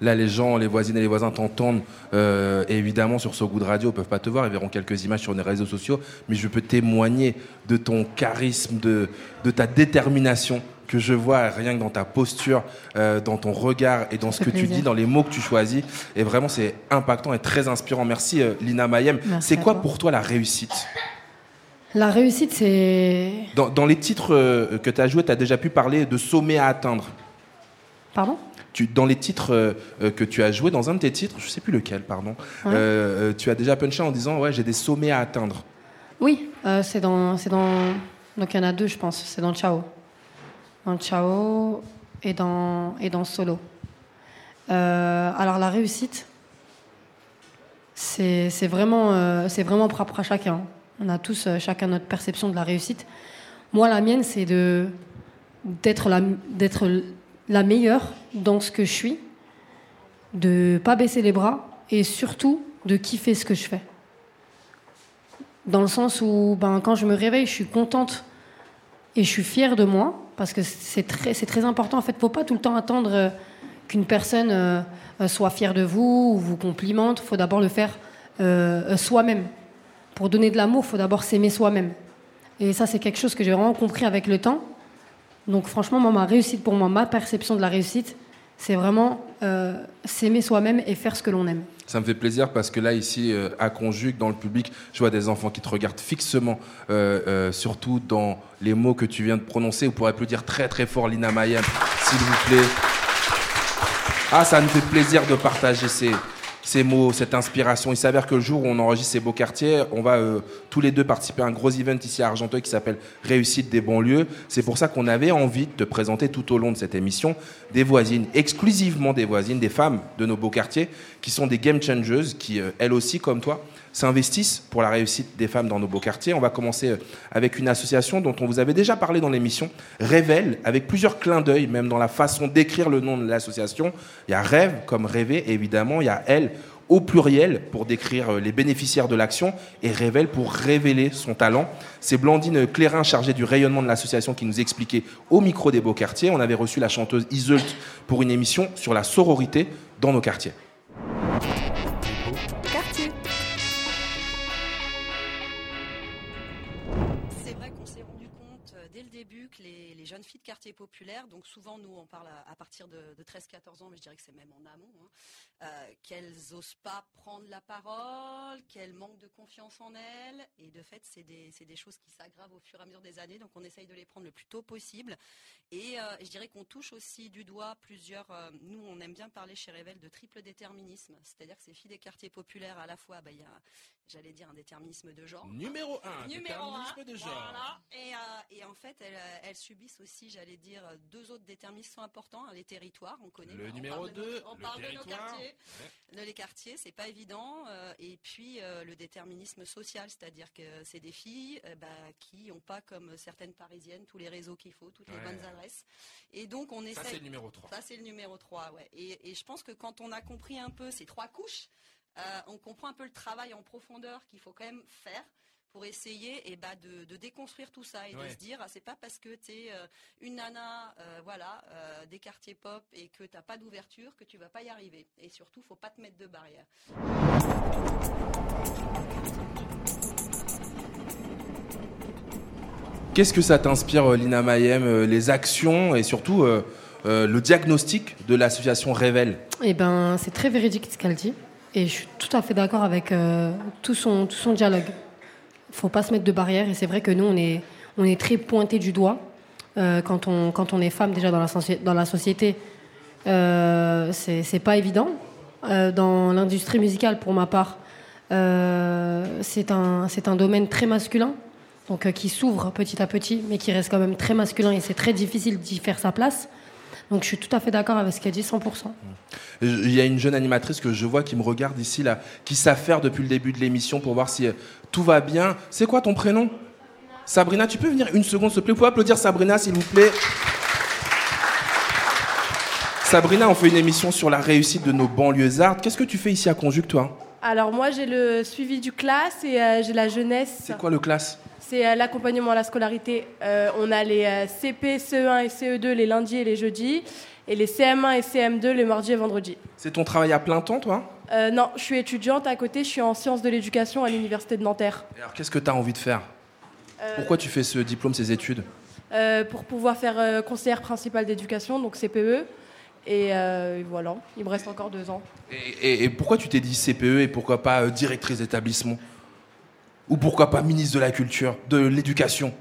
Là, les gens, les voisines et les voisins t'entendent, euh, et évidemment, sur ce goût de radio, ils peuvent pas te voir, ils verront quelques images sur les réseaux sociaux, mais je peux témoigner de ton charisme, de, de ta détermination que je vois rien que dans ta posture, euh, dans ton regard et dans ce que tu dis, dans les mots que tu choisis. Et vraiment, c'est impactant et très inspirant. Merci, euh, Lina Mayem. C'est quoi toi. pour toi la réussite? La réussite, c'est. dans, dans les titres que tu as joués, tu as déjà pu parler de sommet à atteindre. Pardon? Tu, dans les titres euh, euh, que tu as joués, dans un de tes titres, je sais plus lequel, pardon, Ouais. euh, tu as déjà punché en disant ouais j'ai des sommets à atteindre. Oui, c'est dans, c'est dans. Donc il y en a deux, je pense. C'est dans Ciao. Dans Ciao et dans, et dans Solo. Alors la réussite, c'est vraiment, euh, c'est vraiment propre à chacun. On a tous euh, chacun notre perception de la réussite. Moi, la mienne, c'est de d'être la, meilleure dans ce que je suis, de pas baisser les bras et surtout de kiffer ce que je fais. Dans le sens où, ben, quand je me réveille, je suis contente et je suis fière de moi, parce que c'est très, c'est très important. En fait, faut pas tout le temps attendre euh, qu'une personne euh, euh, soit fière de vous ou vous complimente. faut d'abord le faire soi-même. Pour donner de l'amour, faut d'abord s'aimer soi-même. Et ça, c'est quelque chose que j'ai vraiment compris avec le temps. Donc, franchement, ma réussite pour moi, ma perception de la réussite, c'est vraiment euh, s'aimer soi-même et faire ce que l'on aime. Ça me fait plaisir parce que là, ici, euh, à Conjugue, dans le public, je vois des enfants qui te regardent fixement, euh, surtout dans les mots que tu viens de prononcer. Vous pourrez applaudir très très fort Lina Mayem, s'il vous plaît. Ah, ça nous fait plaisir de partager ces, ces mots, cette inspiration. Il s'avère que le jour où on enregistre ces beaux quartiers, on va euh, tous les deux participer à un gros event ici à Argenteuil qui s'appelle Réussite des banlieues. C'est pour ça qu'on avait envie de te présenter tout au long de cette émission des voisines, exclusivement des voisines, des femmes de nos beaux quartiers, qui sont des game changers, qui euh, elles aussi, comme toi, s'investissent pour la réussite des femmes dans nos beaux quartiers. On va commencer euh, avec une association dont on vous avait déjà parlé dans l'émission, Révèle, avec plusieurs clins d'œil, même dans la façon d'écrire le nom de l'association. Il y a Rêve, comme rêver, évidemment, il y a Elle, au pluriel, pour décrire euh, les bénéficiaires de l'action, et Révèle pour révéler son talent. C'est Blandine Clérin, chargée du rayonnement de l'association, qui nous expliquait au micro des beaux quartiers. On avait reçu la chanteuse Iseult pour une émission sur la sororité dans nos quartiers. Les jeunes filles de quartier populaire, donc souvent nous on parle à, partir de, de 13-14 ans, mais je dirais que c'est même en amont, hein, euh, qu'elles osent pas prendre la parole, qu'elles manquent de confiance en elles, et de fait c'est des, c'est des choses qui s'aggravent au fur et à mesure des années, donc on essaye de les prendre le plus tôt possible. Et euh, je dirais qu'on touche aussi du doigt plusieurs, euh, nous on aime bien parler chez Révèle de triple déterminisme, c'est-à-dire que ces filles des quartiers populaires, à la fois, bah, il y a, j'allais dire, un déterminisme de genre. Numéro un, Numéro un, déterminisme de genre. voilà. Et, et en fait, elles, elles subissent aussi, j'allais dire, deux autres déterminismes importants. hein, les territoires, on connaît. Le numéro parle de nos- deux, on le parle de nos territoire. Quartiers. Le- les quartiers, c'est pas évident. euh, et puis euh, le déterminisme social, c'est-à-dire que c'est des filles euh, bah, qui n'ont pas, comme certaines parisiennes, tous les réseaux qu'il faut, toutes les Ouais. bonnes adresses. Et donc on essaie. Ça, c'est le numéro 3. Ça, c'est le numéro 3, ouais. Et, et je pense que quand on a compris un peu ces trois couches, euh, on comprend un peu le travail en profondeur qu'il faut quand même faire pour essayer et bah, de, de déconstruire tout ça et de se dire ah, c'est pas parce que tu es une nana euh, voilà euh, des quartiers pop et que t'as pas d'ouverture que tu vas pas y arriver et surtout faut pas te mettre de barrière Qu'est-ce que ça t'inspire, euh, Lina Mayem, euh, les actions et surtout euh, euh, le diagnostic de l'association Révèle? Eh ben, c'est très véridique ce qu'elle dit. Et je suis tout à fait d'accord avec euh, tout, son, tout son dialogue. Faut pas se mettre de barrière. Et c'est vrai que nous, on est, on est très pointé du doigt euh, quand, on, quand on est femme déjà dans la, dans la société. Euh, c'est pas évident. Euh, dans l'industrie musicale, pour ma part, euh, c'est un, un domaine très masculin, donc qui s'ouvre petit à petit, mais qui reste quand même très masculin et c'est très difficile d'y faire sa place. Donc je suis tout à fait d'accord avec ce qu'elle dit, 100%. Il y a une jeune animatrice que je vois qui me regarde ici, là, qui s'affaire depuis le début de l'émission pour voir si euh, tout va bien. C'est quoi ton prénom? Sabrina, tu peux venir une seconde, s'il te plaît? Vous pouvez applaudir Sabrina, s'il vous plaît Sabrina, on fait une émission sur la réussite de nos banlieusards. Qu'est-ce que tu fais ici à Conjugue, toi? Alors moi j'ai le suivi du classe et euh, j'ai la jeunesse. C'est quoi le classe C'est euh, l'accompagnement à la scolarité. Euh, on a les CP, CE1 et CE2 les lundis et les jeudis et les CM1 et CM2 les mardis et vendredis. C'est ton travail à plein temps, toi non, je suis étudiante à côté, je suis en sciences de l'éducation à l'université de Nanterre. Et Alors, qu'est-ce que tu as envie de faire Pourquoi tu fais ce diplôme, ces études pour pouvoir faire conseillère principale d'éducation, donc CPE. Et, euh, et voilà, il me reste encore deux ans. et, et- et pourquoi tu t'es dit CPE et pourquoi pas euh, directrice d'établissement? Ou pourquoi pas ministre de la Culture, de l'Éducation?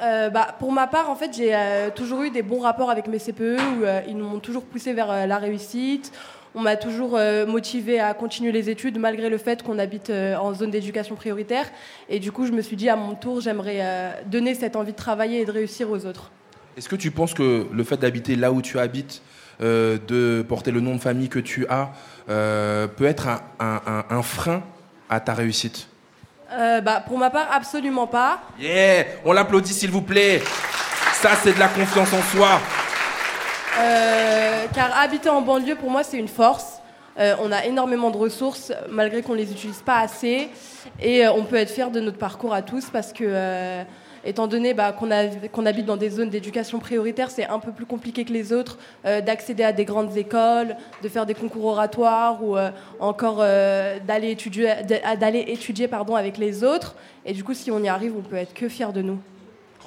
Euh, bah, pour ma part, en fait, j'ai euh, toujours eu des bons rapports avec mes CPE où euh, ils m'ont toujours poussé vers la réussite. On m'a toujours motivé à continuer les études malgré le fait qu'on habite en zone d'éducation prioritaire. Et du coup, je me suis dit à mon tour, j'aimerais donner cette envie de travailler et de réussir aux autres. Est-ce que tu penses que le fait d'habiter là où tu habites, euh, de porter le nom de famille que tu as, euh, peut être un, un- un- un frein à ta réussite Euh, bah, pour ma part, absolument pas. Yeah On l'applaudit s'il vous plaît Ça, c'est de la confiance en soi. Car habiter en banlieue, pour moi, c'est une force. On a énormément de ressources, malgré qu'on ne les utilise pas assez. Et on peut être fier de notre parcours à tous, parce que, étant donné bah, qu'on habite dans des zones d'éducation prioritaire, c'est un peu plus compliqué que les autres euh, d'accéder à des grandes écoles, de faire des concours oratoires ou euh, encore euh, d'aller étudier, d'aller étudier pardon, avec les autres. Et du coup, si on y arrive, on peut être que fier de nous.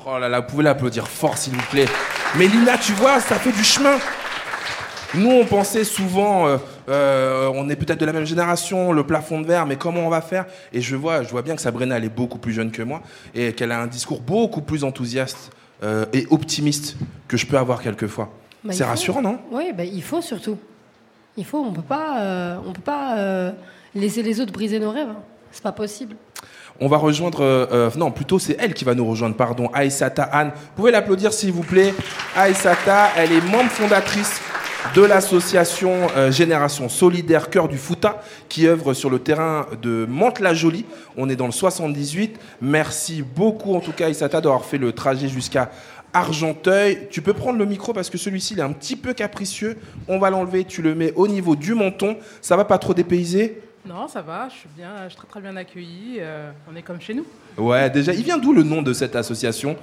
Oh là là, vous pouvez l'applaudir fort s'il vous plaît. Mais Lina, tu vois, ça fait du chemin. Nous, on pensait souvent, euh, on est peut-être de la même génération, le plafond de verre, mais comment on va faire? Et je vois, je vois bien que Sabrina, elle est beaucoup plus jeune que moi et qu'elle a un discours beaucoup plus enthousiaste euh, et optimiste que je peux avoir quelquefois. Bah, C'est rassurant, non? Oui, bah, il faut surtout. Il faut, on peut pas, euh, on peut pas euh, laisser les autres briser nos rêves. hein. C'est pas possible. On va rejoindre, euh, non, plutôt c'est elle qui va nous rejoindre, pardon, Aïsata Anne. Vous pouvez l'applaudir s'il vous plaît. Aïsata, elle est membre fondatrice de l'association euh, Génération Solidaire Cœur du Fouta qui œuvre sur le terrain de Mantes-la-Jolie. On est dans le 78. Merci beaucoup en tout cas Aïsata d'avoir fait le trajet jusqu'à Argenteuil. Tu peux prendre le micro parce que celui-ci il est un petit peu capricieux. On va l'enlever, tu le mets au niveau du menton. Ça va pas trop dépayser? Non, ça va, je suis, bien, je suis très très bien accueillie. euh, on est comme chez nous. Ouais, déjà, il vient d'où le nom de cette association?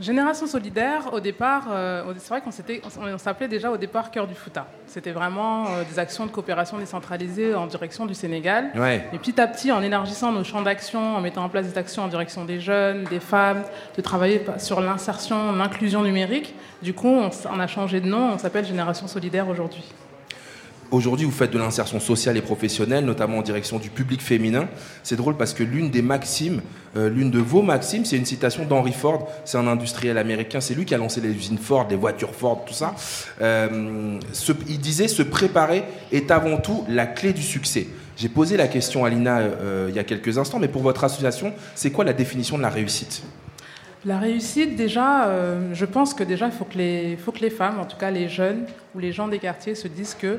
Génération solidaire, au départ, euh, c'est vrai qu'on on, s'appelait déjà au départ Cœur du Fouta. C'était vraiment euh, des actions de coopération décentralisées en direction du Sénégal. Ouais. Et petit à petit, en élargissant nos champs d'action, en mettant en place des actions en direction des jeunes, des femmes, de travailler sur l'insertion, l'inclusion numérique, du coup, on, on a changé de nom, on s'appelle Génération solidaire aujourd'hui. Aujourd'hui, vous faites de l'insertion sociale et professionnelle, notamment en direction du public féminin. C'est drôle parce que l'une des maximes, euh, l'une de vos maximes, c'est une citation d'Henry Ford. C'est un industriel américain. C'est lui qui a lancé les usines Ford, les voitures Ford, tout ça. Euh, il disait se préparer est avant tout la clé du succès. J'ai posé la question à Lina euh, il y a quelques instants, mais pour votre association, c'est quoi la définition de la réussite? La réussite, déjà, je pense que déjà, il faut faut que les femmes, en tout cas les jeunes ou les gens des quartiers, se disent que,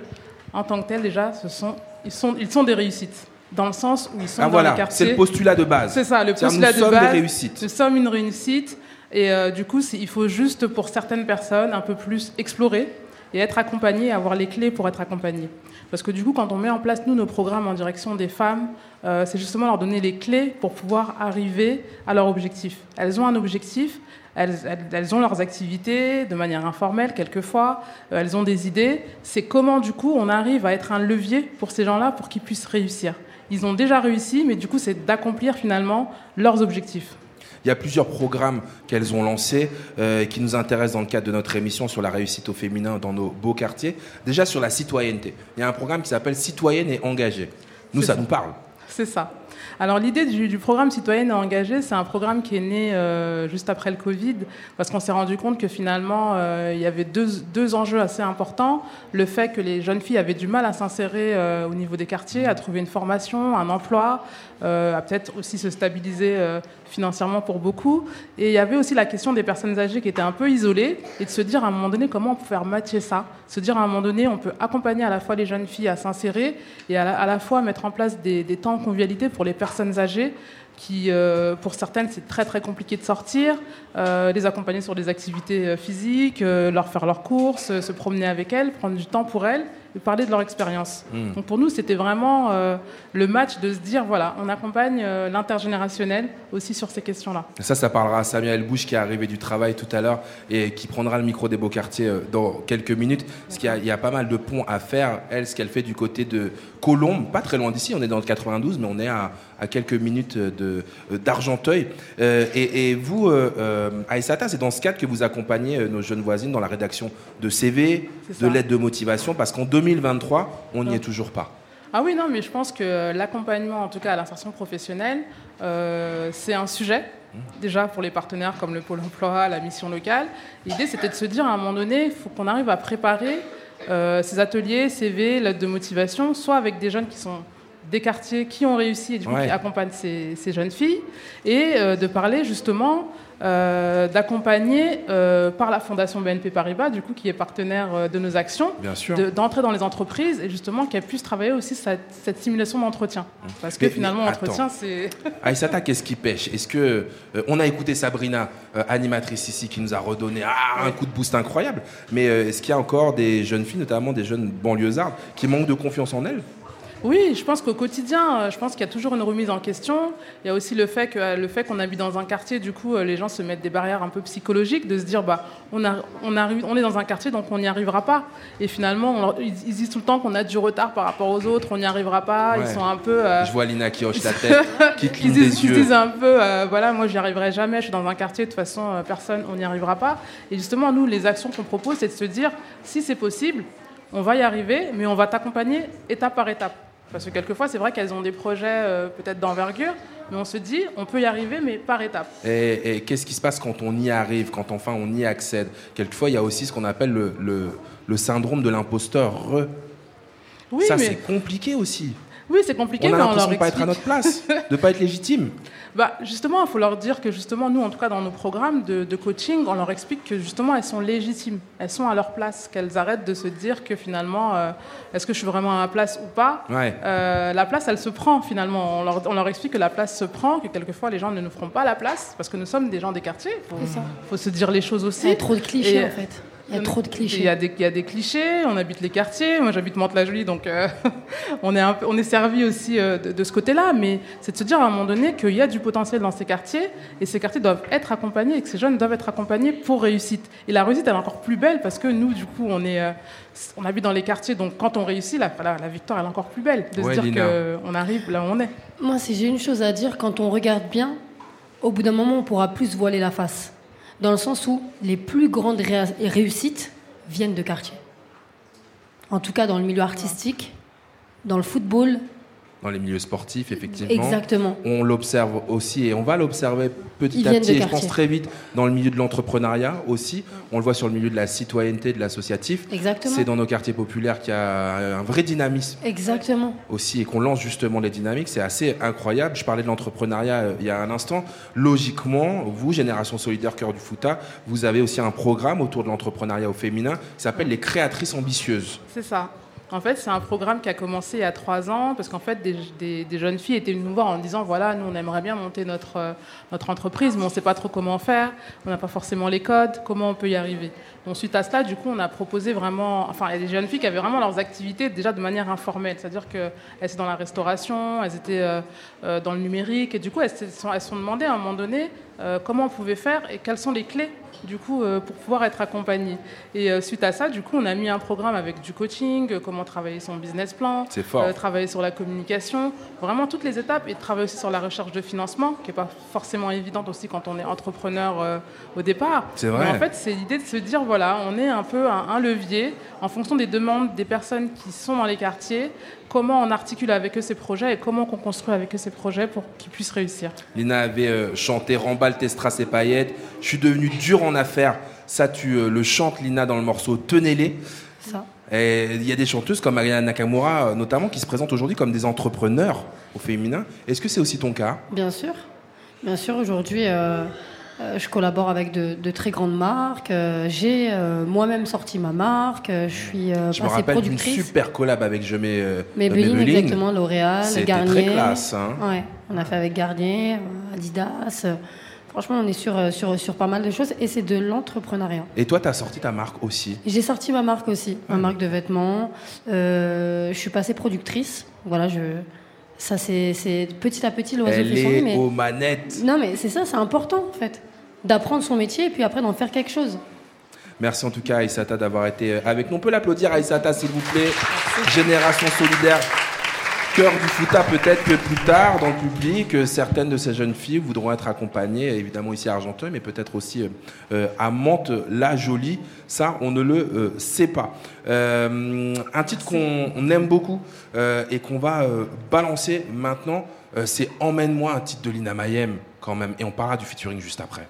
en tant que tels, déjà, ce sont, ils, sont, ils sont des réussites. Dans le sens où ils sont Ah, dans voilà, les quartiers. c'est le postulat de base. C'est ça, le postulat nous de sommes base. des réussites. Nous sommes une réussite. Et euh, du coup, il faut juste, pour certaines personnes, un peu plus explorer et être accompagné, avoir les clés pour être accompagné. Parce que du coup, quand on met en place, nous, nos programmes en direction des femmes, euh, c'est justement leur donner les clés pour pouvoir arriver à leur objectif. Elles ont un objectif, elles, elles- elles ont leurs activités de manière informelle quelquefois, euh, elles ont des idées. C'est comment, du coup, on arrive à être un levier pour ces gens-là pour qu'ils puissent réussir. Ils ont déjà réussi, mais du coup, c'est d'accomplir finalement leurs objectifs. Il y a plusieurs programmes qu'elles ont lancés euh, qui nous intéressent dans le cadre de notre émission sur la réussite au féminin dans nos beaux quartiers. Déjà sur la citoyenneté. Il y a un programme qui s'appelle Citoyenne et engagée. Nous, ça. nous parle. C'est ça. Alors l'idée du, programme Citoyenne et engagée, c'est un programme qui est né euh, juste après le Covid, parce qu'on s'est rendu compte que finalement, euh, il y avait deux, enjeux assez importants. Le fait que les jeunes filles avaient du mal à s'insérer euh, au niveau des quartiers, à trouver une formation, un emploi, à peut-être aussi se stabiliser financièrement pour beaucoup. Et il y avait aussi la question des personnes âgées qui étaient un peu isolées, et de se dire à un moment donné comment on peut faire matcher ça? Se dire à un moment donné, on peut accompagner à la fois les jeunes filles à s'insérer, et à la, fois mettre en place des, temps de convivialité pour les personnes âgées qui, euh, pour certaines, c'est très très compliqué de sortir, euh, les accompagner sur des activités euh, physiques, leur faire leurs courses, se promener avec elles, prendre du temps pour elles parler de leur expérience. Mm. Donc pour nous, c'était vraiment euh, le match de se dire, voilà, on accompagne euh, l'intergénérationnel aussi sur ces questions-là. Ça, ça parlera à Samuel Bouche qui est arrivé du travail tout à l'heure et qui prendra le micro des beaux quartiers euh, dans quelques minutes. Parce qu'il y a, il y a pas mal de ponts à faire. Elle, ce qu'elle fait du côté de Colombes, pas très loin d'ici, on est dans le 92, mais on est à, à quelques minutes d'Argenteuil. Et, et vous, Aïssata, c'est dans ce cadre que vous accompagnez nos jeunes voisines dans la rédaction de CV, de lettres de motivation, parce qu'en 2023, on n'y est toujours pas. Ah oui, non, mais je pense que l'accompagnement, en tout cas à l'insertion professionnelle, euh, c'est un sujet, déjà pour les partenaires comme le Pôle emploi, la mission locale. L'idée, c'était de se dire à un moment donné, il faut qu'on arrive à préparer euh, ces ateliers, CV, lettres de motivation, soit avec des jeunes qui sont des quartiers qui ont réussi et du coup Ouais. qui accompagnent ces, ces jeunes filles, et euh, de parler justement euh, d'accompagner euh, par la Fondation BNP Paribas, du coup qui est partenaire euh, de nos actions, de- d'entrer dans les entreprises et justement qu'elles puissent travailler aussi cette, cette simulation d'entretien. Parce que Mais- finalement, l'entretien, c'est... Aïssata, qu'est-ce qui pêche? Est-ce que on a écouté Sabrina, animatrice ici, qui nous a redonné ah, un coup de boost incroyable, mais est-ce qu'il y a encore des jeunes filles, notamment des jeunes banlieusardes, qui manquent de confiance en elles? Oui, je pense qu'au quotidien, euh, je pense qu'il y a toujours une remise en question. Il y a aussi le fait que euh, le fait qu'on habite dans un quartier, du coup, euh, les gens se mettent des barrières un peu psychologiques, de se dire bah on a, on arrive, on est dans un quartier donc on n'y arrivera pas. Et finalement, on ils, ils disent tout le temps qu'on a du retard par rapport aux autres, on n'y arrivera pas. Ouais. Ils sont un peu. euh, Je vois Lina qui hoche la tête, qui Ils cligne disent, des ils yeux. disent un peu, euh, voilà, moi j'y arriverai jamais, je suis dans un quartier, de toute façon, personne, on n'y arrivera pas. Et justement, nous, les actions qu'on propose, c'est de se dire, si c'est possible, on va y arriver, mais on va t'accompagner étape par étape. Parce que quelquefois, c'est vrai qu'elles ont des projets euh, peut-être d'envergure, mais on se dit, on peut y arriver, mais par étapes. Et, et qu'est-ce qui se passe quand on y arrive, quand enfin on y accède? Quelquefois, il y a aussi ce qu'on appelle le, le- le syndrome de l'imposteur. Re. Oui, Ça, mais- c'est compliqué aussi. Oui, c'est compliqué, on a l'impression de pas être à notre place, de pas être légitime. Bah, justement, il faut leur dire que justement, nous, en tout cas dans nos programmes de, de coaching, on leur explique que justement, elles sont légitimes, elles sont à leur place, qu'elles arrêtent de se dire que finalement, euh, est-ce que je suis vraiment à ma place ou pas Ouais. Euh, La place, elle se prend finalement. On leur, on leur explique que la place se prend, que quelquefois les gens ne nous feront pas la place, parce que nous sommes des gens des quartiers. Il faut, se dire les choses aussi. Il y a trop de clichés, Et- en fait. Il y a trop de clichés. Il y a des, il y a des clichés, on habite les quartiers. Moi, j'habite Mantes-la-Jolie, donc euh, on est, un peu- on est servi aussi euh, de, de ce côté-là. Mais c'est de se dire à un moment donné qu'il y a du potentiel dans ces quartiers et ces quartiers doivent être accompagnés et que ces jeunes doivent être accompagnés pour réussite. Et la réussite, elle est encore plus belle parce que nous, du coup, on, est, euh, on habite dans les quartiers. Donc, quand on réussit, la, la, la victoire, elle est encore plus belle de Ouais, se dire qu'on arrive là où on est. Moi, si j'ai une chose à dire, quand on regarde bien, au bout d'un moment, on pourra plus voiler la face. Dans le sens où les plus grandes ré- réussites viennent de quartiers. En tout cas, dans le milieu artistique, dans le football. Dans les milieux sportifs, effectivement. Exactement. On l'observe aussi et on va l'observer petit Ils à petit. Et je pense très vite dans le milieu de l'entrepreneuriat aussi. On le voit sur le milieu de la citoyenneté, de l'associatif. Exactement. C'est dans nos quartiers populaires qu'il y a un vrai dynamisme Exactement. aussi et qu'on lance justement les dynamiques, c'est assez incroyable. Je parlais de l'entrepreneuriat euh, il y a un instant. Logiquement, vous, Génération Solidaire Cœur du Fouta, vous avez aussi un programme autour de l'entrepreneuriat au féminin qui s'appelle les créatrices ambitieuses. C'est ça. En fait, c'est un programme qui a commencé il y a trois ans parce qu'en fait, des, jeunes filles étaient venues nous voir en disant voilà, nous, on aimerait bien monter notre, euh, entreprise, mais on ne sait pas trop comment faire, on n'a pas forcément les codes, comment on peut y arriver. Donc, suite à cela, du coup, on a proposé vraiment. Enfin, il y a des jeunes filles qui avaient vraiment leurs activités déjà de manière informelle, c'est-à-dire qu'elles étaient dans la restauration, elles étaient euh, euh, dans le numérique, et du coup, elles se sont demandées à un moment donné euh, comment on pouvait faire et quelles sont les clés du coup, euh, pour pouvoir être accompagné. Et euh, suite à ça, du coup, on a mis un programme avec du coaching, comment travailler son business plan, travailler sur la communication, vraiment toutes les étapes, et travailler aussi sur la recherche de financement, qui n'est pas forcément évidente aussi quand on est entrepreneur au départ. C'est vrai. Mais en fait, c'est l'idée de se dire, voilà, on est un peu un, un levier en fonction des demandes des personnes qui sont dans les quartiers comment on articule avec eux ces projets et comment on construit avec eux ces projets pour qu'ils puissent réussir. Lina avait euh, chanté Remballe tes strass et paillettes. Je suis devenu dur en affaires. Ça, tu euh, le chantes, Lina, dans le morceau Tenez-les. Ça. Et il y a des chanteuses comme Ariana Nakamura, euh, notamment, qui se présentent aujourd'hui comme des entrepreneurs au féminin. Est-ce que c'est aussi ton cas? Bien sûr. Bien sûr, aujourd'hui, euh, je collabore avec de, de très grandes marques. Euh, J'ai euh, moi-même sorti ma marque. Euh, Je suis euh, Je me rappelle d'une super collab avec Je mets euh, Maybelline, Maybelline. exactement, L'Oréal, Garnier. très classe. Hein. Ouais, on a fait avec Garnier, euh, Adidas. Euh, Franchement, on est sur, euh, sur, sur pas mal de choses et c'est de l'entrepreneuriat. Et toi, tu as sorti ta marque aussi. J'ai sorti ma marque aussi, ma marque de vêtements. Euh, je suis passée productrice. Voilà, je. Ça, c'est c'est petit à petit l'oiseau Elle fait son est mais... aux manettes. Non, mais c'est ça, c'est important en fait. D'apprendre son métier et puis après d'en faire quelque chose. Merci en tout cas, Aïssata, d'avoir été euh, avec nous. On peut l'applaudir, Aïssata, s'il vous plaît. Génération solidaire. Cœur du Fouta, peut-être que plus tard, dans le public, euh, certaines de ces jeunes filles voudront être accompagnées, évidemment ici à Argenteuil, mais peut-être aussi euh, à Mantes-la-Jolie. Ça, on ne le sait pas. Un titre qu'on on aime beaucoup et qu'on va balancer maintenant, c'est Emmène-moi, un titre de Lina Mayem, quand même. Et on parlera du featuring juste après.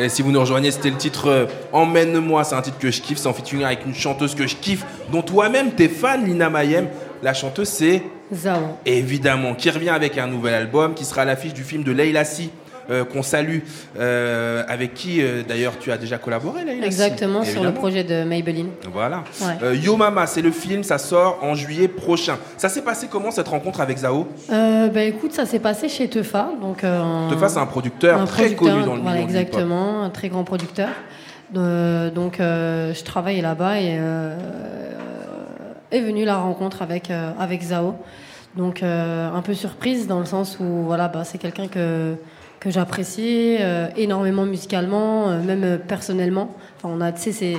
Et si vous nous rejoignez, c'était le titre euh, Emmène-moi. C'est un titre que je kiffe. C'est en featuring avec une chanteuse que je kiffe, dont toi-même t'es fan, Lina Mayem. La chanteuse, c'est Zao. évidemment qui revient avec un nouvel album qui sera à l'affiche du film de Leila Si. Euh, qu'on salue, euh, avec qui euh, d'ailleurs tu as déjà collaboré, Si. Exactement, sur le projet de Maybelline. Voilà. Ouais. Yo Mama, c'est le film, ça sort en juillet prochain. Ça s'est passé comment cette rencontre avec Zao? Bah, écoute, ça s'est passé chez Tefa. Donc, Tefa, c'est un producteur très connu dans le voilà, milieu. Exactement, un très grand producteur. Donc, je travaillais là-bas et est venue la rencontre avec, euh, avec Zao. Donc, euh, un peu surprise dans le sens où voilà, bah, c'est quelqu'un que, que j'apprécie euh, énormément musicalement, euh, même euh, personnellement. Enfin, on a, tu sais, c'est,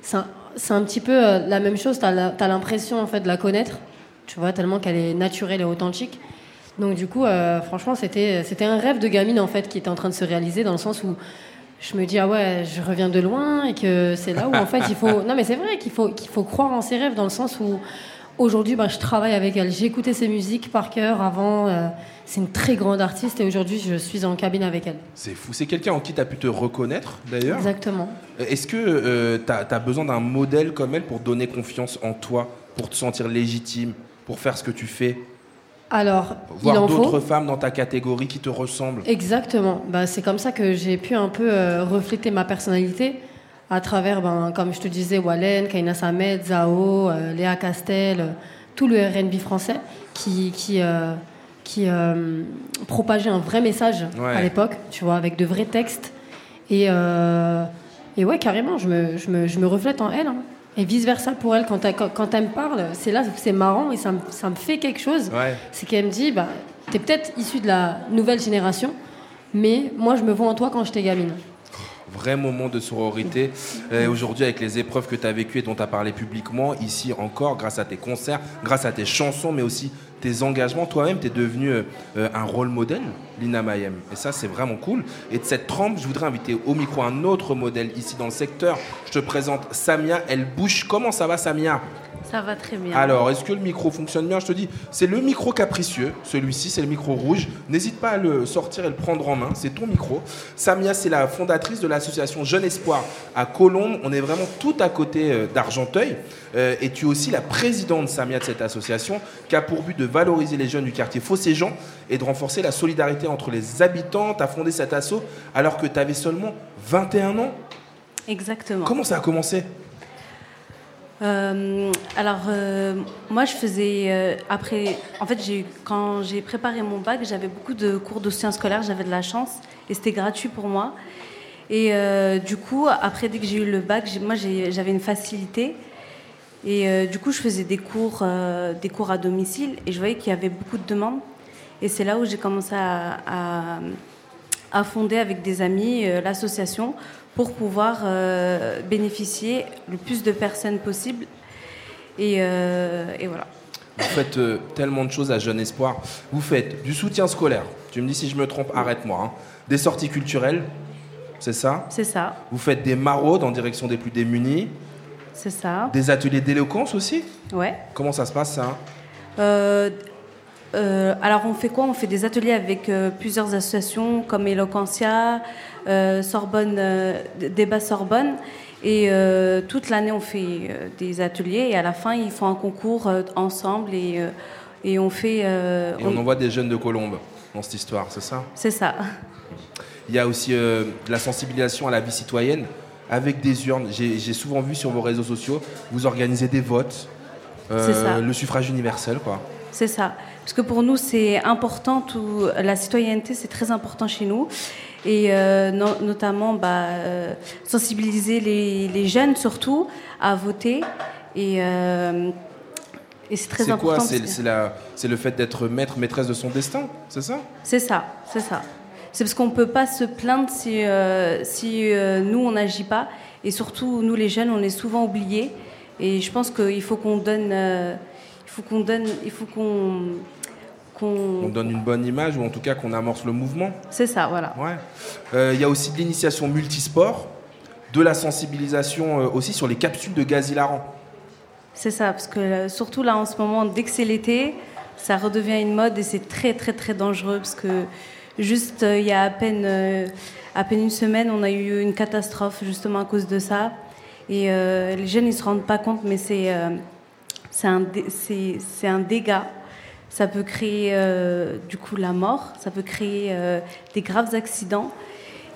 c'est un, un petit peu euh, la même chose. Tu as l'impression en fait de la connaître, tu vois, tellement qu'elle est naturelle et authentique. Donc du coup, euh, franchement, c'était c'était un rêve de gamine en fait qui était en train de se réaliser dans le sens où je me dis ah ouais, je reviens de loin et que c'est là où en fait il faut non mais c'est vrai qu'il faut qu'il faut croire en ses rêves dans le sens où aujourd'hui bah, je travaille avec elle, j'ai écouté ses musiques par cœur avant. euh, c'est une très grande artiste et aujourd'hui je suis en cabine avec elle. C'est fou. C'est quelqu'un en qui tu as pu te reconnaître, d'ailleurs Exactement. Est-ce que tu as, besoin d'un modèle comme elle pour donner confiance en toi, pour te sentir légitime, pour faire ce que tu fais? Alors, Voir d'autres femmes dans ta catégorie qui te ressemblent Exactement. Bah, c'est comme ça que j'ai pu un peu euh, refléter ma personnalité à travers, ben, comme je te disais, Wallen, Kaina Samed, Zao, euh, Léa Castel, euh, tout le RB français qui, qui, euh, qui euh, propageait un vrai message Ouais. à l'époque, tu vois, avec de vrais textes. Et, et ouais, carrément, je me, je me, je me reflète en elle. hein. Et vice-versa pour elle, quand, elle- quand, elle me parle, c'est là c'est marrant et ça me, ça me fait quelque chose. Ouais. C'est qu'elle me dit, bah, t'es peut-être issu de la nouvelle génération, mais moi je me vois en toi quand j'étais gamine. Vrai moment de sororité. Euh, Aujourd'hui, avec les épreuves que tu as vécues et dont tu as parlé publiquement, ici encore, grâce à tes concerts, grâce à tes chansons, mais aussi tes engagements, toi-même, tu es devenu euh, euh, un rôle modèle, Lina Mayem. Et ça, c'est vraiment cool. Et de cette trempe, je voudrais inviter au micro un autre modèle ici dans le secteur. Je te présente Samia Elle Bouche. Comment ça va, Samia? Ça va très bien. alors, est-ce que le micro fonctionne bien? Je te dis, c'est le micro capricieux, celui-ci, c'est le micro rouge. N'hésite pas à le sortir et le prendre en main, c'est ton micro. Samia, c'est la fondatrice de l'association Jeune Espoir à Colombes. On est vraiment tout à côté euh, d'Argenteuil. Euh, et tu es aussi la présidente, Samia, de cette association, qui a pour but de valoriser les jeunes du quartier Fossé-Jean et de renforcer la solidarité entre les habitants. Tu as fondé cet asso alors que tu avais seulement 21 ans? Exactement. Comment ça a commencé? Euh, alors, euh, moi, je faisais. euh, après, en fait, quand j'ai préparé mon bac, j'avais beaucoup de cours de soutien scolaire, j'avais de la chance et c'était gratuit pour moi. Et du coup, après, dès que j'ai eu le bac, moi, j'avais une facilité. Et du coup, je faisais des cours, des cours à domicile et je voyais qu'il y avait beaucoup de demandes. Et c'est là où j'ai commencé à, fonder avec des amis l'association pour pouvoir euh, bénéficier le plus de personnes possible. Et, euh, et voilà. Vous faites euh, tellement de choses à Jeune Espoir. Vous faites du soutien scolaire. Tu me dis si je me trompe, arrête-moi. hein. Des sorties culturelles, c'est ça? C'est ça, Vous faites des maraudes en direction des plus démunis. c'est ça. Des ateliers d'éloquence aussi? Ouais. Comment ça se passe ça? Euh, euh, alors on fait quoi? On fait des ateliers avec euh, plusieurs associations comme Eloquentia, Sorbonne, euh, Débat Sorbonne. Et euh, toute l'année on fait euh, des ateliers et à la fin ils font un concours euh, ensemble et, euh, et on fait... euh, Et on envoie des jeunes de Colombes dans cette histoire, c'est ça? C'est ça. Il y a aussi euh, de la sensibilisation à la vie citoyenne avec des urnes. J'ai souvent vu sur vos réseaux sociaux, vous organisez des votes, euh, C'est ça. le suffrage universel, quoi. C'est ça. Parce que pour nous, c'est important, tout, la citoyenneté, c'est très important chez nous. Et euh, no- notamment, bah, euh, sensibiliser les, les jeunes surtout à voter. Et, euh, et c'est très important. quoi C'est que- c'est le fait d'être maître, maîtresse de son destin, c'est ça? C'est ça, c'est ça. C'est parce qu'on ne peut pas se plaindre si, si nous, on n'agit pas. Et surtout, nous, les jeunes, on est souvent oubliés. Et je pense qu'il faut qu'on donne... il faut qu'on donne... Il faut qu'on... qu'on- On donne une bonne image ou en tout cas qu'on amorce le mouvement. C'est ça, voilà. Ouais. Euh, Il y a aussi de l'initiation multisport, de la sensibilisation euh, aussi sur les capsules de gaz hilarant. C'est ça, parce que euh, surtout là en ce moment, dès que c'est l'été, ça redevient une mode et c'est très très très dangereux parce que juste euh, il y a à peine, euh, à peine une semaine, on a eu une catastrophe justement à cause de ça. Et euh, les jeunes ils se rendent pas compte, mais c'est un, dé- un dégât. Ça peut créer euh, du coup la mort, ça peut créer euh, des graves accidents.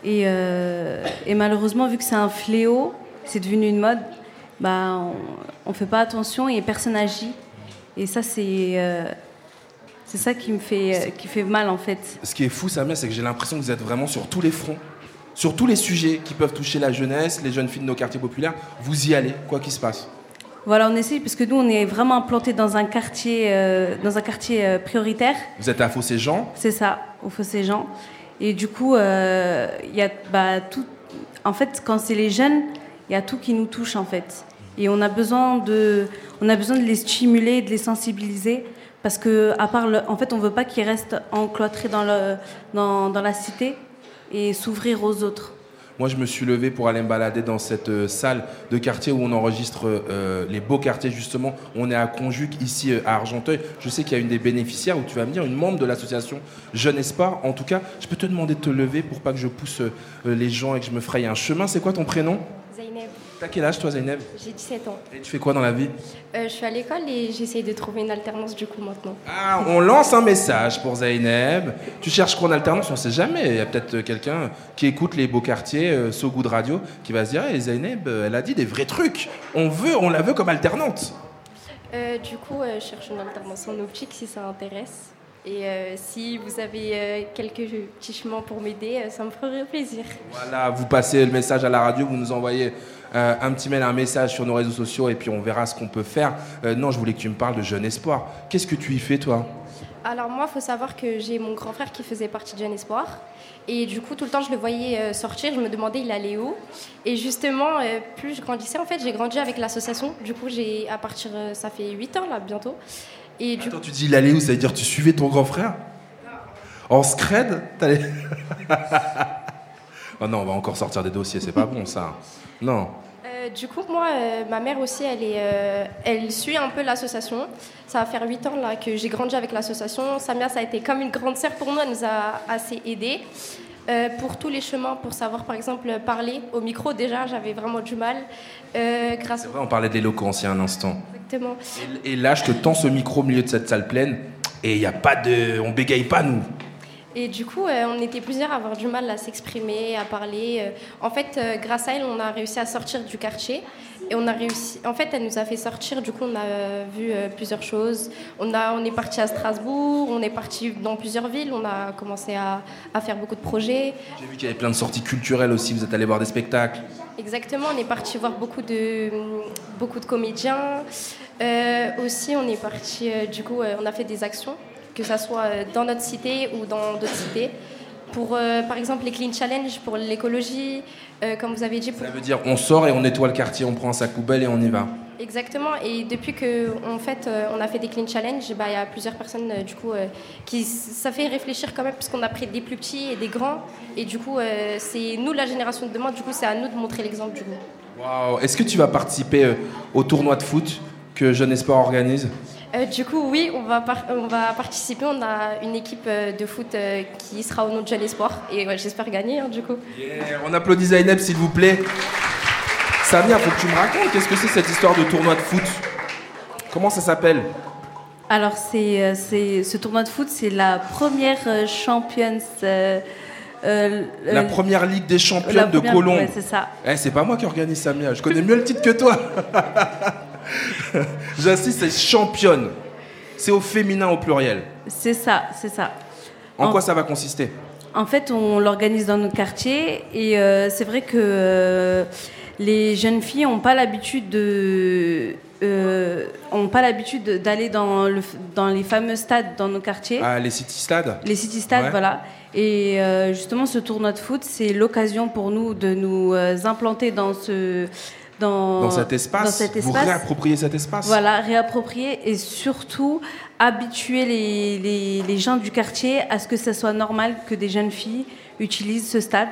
Et, euh, et malheureusement, vu que c'est un fléau, c'est devenu une mode, bah, on ne fait pas attention et personne n'agit. Et ça, c'est ça qui me fait, qui fait mal en fait. Ce qui est fou, Samia, c'est que j'ai l'impression que vous êtes vraiment sur tous les fronts. sur tous les sujets qui peuvent toucher la jeunesse, les jeunes filles de nos quartiers populaires, vous y allez, quoi qu'il se passe. Voilà, on essaye parce que nous, on est vraiment implanté dans un quartier, euh, dans un quartier euh, prioritaire. Vous êtes à Fossé-Jean, C'est ça, au Fossé Jean. Et du coup, euh, il y a bah, tout. En fait, quand c'est les jeunes, il y a tout qui nous touche en fait. Et on a besoin de, on a besoin de les stimuler, de les sensibiliser, parce que à part, le- en fait, on veut pas qu'ils restent encloîtrés dans le, dans, dans la cité et s'ouvrir aux autres. Moi, je me suis levé pour aller me balader dans cette euh, salle de quartier où on enregistre euh, les beaux quartiers, justement. On est à Conjuc, ici euh, à Argenteuil. Je sais qu'il y a une des bénéficiaires, où tu vas me dire, une membre de l'association Jeune Espoir. En tout cas, je peux te demander de te lever pour pas que je pousse les gens et que je me fraye un chemin. C'est quoi ton prénom? T'as quel âge, toi, Zaineb j'ai 17 ans. Et tu fais quoi dans la vie Euh, je suis à l'école et j'essaye de trouver une alternance du coup maintenant. Ah, on lance un message pour Zaineb. Tu cherches quoi en alternance? On sait jamais. Il y a peut-être euh, quelqu'un qui écoute les beaux quartiers, euh, Good Radio, qui va se dire hey, Zaineb, euh, elle a dit des vrais trucs. On veut, on la veut comme alternante. Euh, du coup, je cherche une alternance en optique si ça intéresse. Et euh, si vous avez euh, quelques petits chemins pour m'aider, euh, ça me ferait plaisir. Voilà, vous passez le message à la radio, vous nous envoyez euh, un petit mail, un message sur nos réseaux sociaux, et puis on verra ce qu'on peut faire. Euh, non, je voulais que tu me parles de Jeune Espoir. Qu'est-ce que tu y fais, toi? Alors moi, il faut savoir que j'ai mon grand frère qui faisait partie de Jeune Espoir. Et du coup, tout le temps, je le voyais euh, sortir, je me demandais il allait où? Et justement, plus je grandissais, en fait, j'ai grandi avec l'association. Du coup, j'ai à partir, ça fait 8 ans là, bientôt. Et du Attends, tu dis il allait où? Ça veut dire que tu suivais ton grand frère? En scred Oh non, on va encore sortir des dossiers, c'est pas bon ça. Non. Euh, du coup, moi, euh, ma mère aussi, elle, est, euh, elle suit un peu l'association. Ça va faire 8 ans là, que j'ai grandi avec l'association. Samia, ça a été comme une grande sœur pour nous. Elle nous a assez aidés. Pour tous les chemins, pour savoir, par exemple, parler au micro, déjà, j'avais vraiment du mal. Grâce C'est vrai, on parlait d'éloquence il y a un instant. Exactement. Et là, je te tends ce micro au milieu de cette salle pleine, et il y a pas de. On bégaye pas, nous. Et du coup, euh, on était plusieurs à avoir du mal à s'exprimer, à parler. Euh, en fait, euh, grâce à elle, on a réussi à sortir du quartier. Et on a réussi. En fait, elle nous a fait sortir. Du coup, on a vu plusieurs choses. On, a, on est parti à Strasbourg, on est parti dans plusieurs villes. On a commencé à, à faire beaucoup de projets. J'ai vu qu'il y avait plein de sorties culturelles aussi, vous êtes allé voir des spectacles. Exactement, on est parti voir beaucoup de, beaucoup de comédiens. Euh, aussi, on est parti, du coup, on a fait des actions, que ce soit euh, dans notre cité ou dans d'autres cités. Pour, euh, par exemple, les Clean Challenge, pour l'écologie, euh, comme vous avez dit. Pour... Ça veut dire on sort et on nettoie le quartier, on prend sa poubelle et on y va. Exactement, et depuis que en fait, on a fait des Clean Challenge, bah, il y a plusieurs personnes du coup, qui ça fait réfléchir quand même, parce qu'on a pris des plus petits et des grands, et du coup, c'est nous la génération de demain, du coup, c'est à nous de montrer l'exemple du coup. Waouh Est-ce que tu vas participer au tournoi de foot que Jeune Espoir organise? Euh, du coup, oui, on va, par- on va participer. On a une équipe euh, de foot euh, qui sera au nom de Jeune Espoir. Et ouais, j'espère gagner, hein, du coup. Yeah, On applaudit Zaineb, s'il vous plaît. Samia, faut que tu me racontes, qu'est-ce que c'est cette histoire de tournoi de foot? Comment ça s'appelle? Alors, c'est, ce tournoi de foot, c'est la première Champions. euh, euh, La euh, première Ligue des champions de ouais, c'est ça. Eh, c'est pas moi qui organise Samia, je connais mieux le titre que toi. J'insiste, c'est championne. C'est au féminin au pluriel. C'est ça, c'est ça. En En- quoi ça va consister? En fait, on l'organise dans notre quartier et euh, c'est vrai que euh, les jeunes filles n'ont pas l'habitude de euh, ont pas l'habitude de- d'aller dans, le, dans les fameux stades dans nos quartiers. Ah, les City Stades? Les city stades, Ouais. voilà. Et euh, justement, ce tournoi de foot, c'est l'occasion pour nous de nous implanter dans ce dans, Dans cet espace, dans cet vous espace. réappropriez cet espace Voilà, réapproprier et surtout habituer les, les, les gens du quartier à ce que ça soit normal que des jeunes filles utilisent ce stade.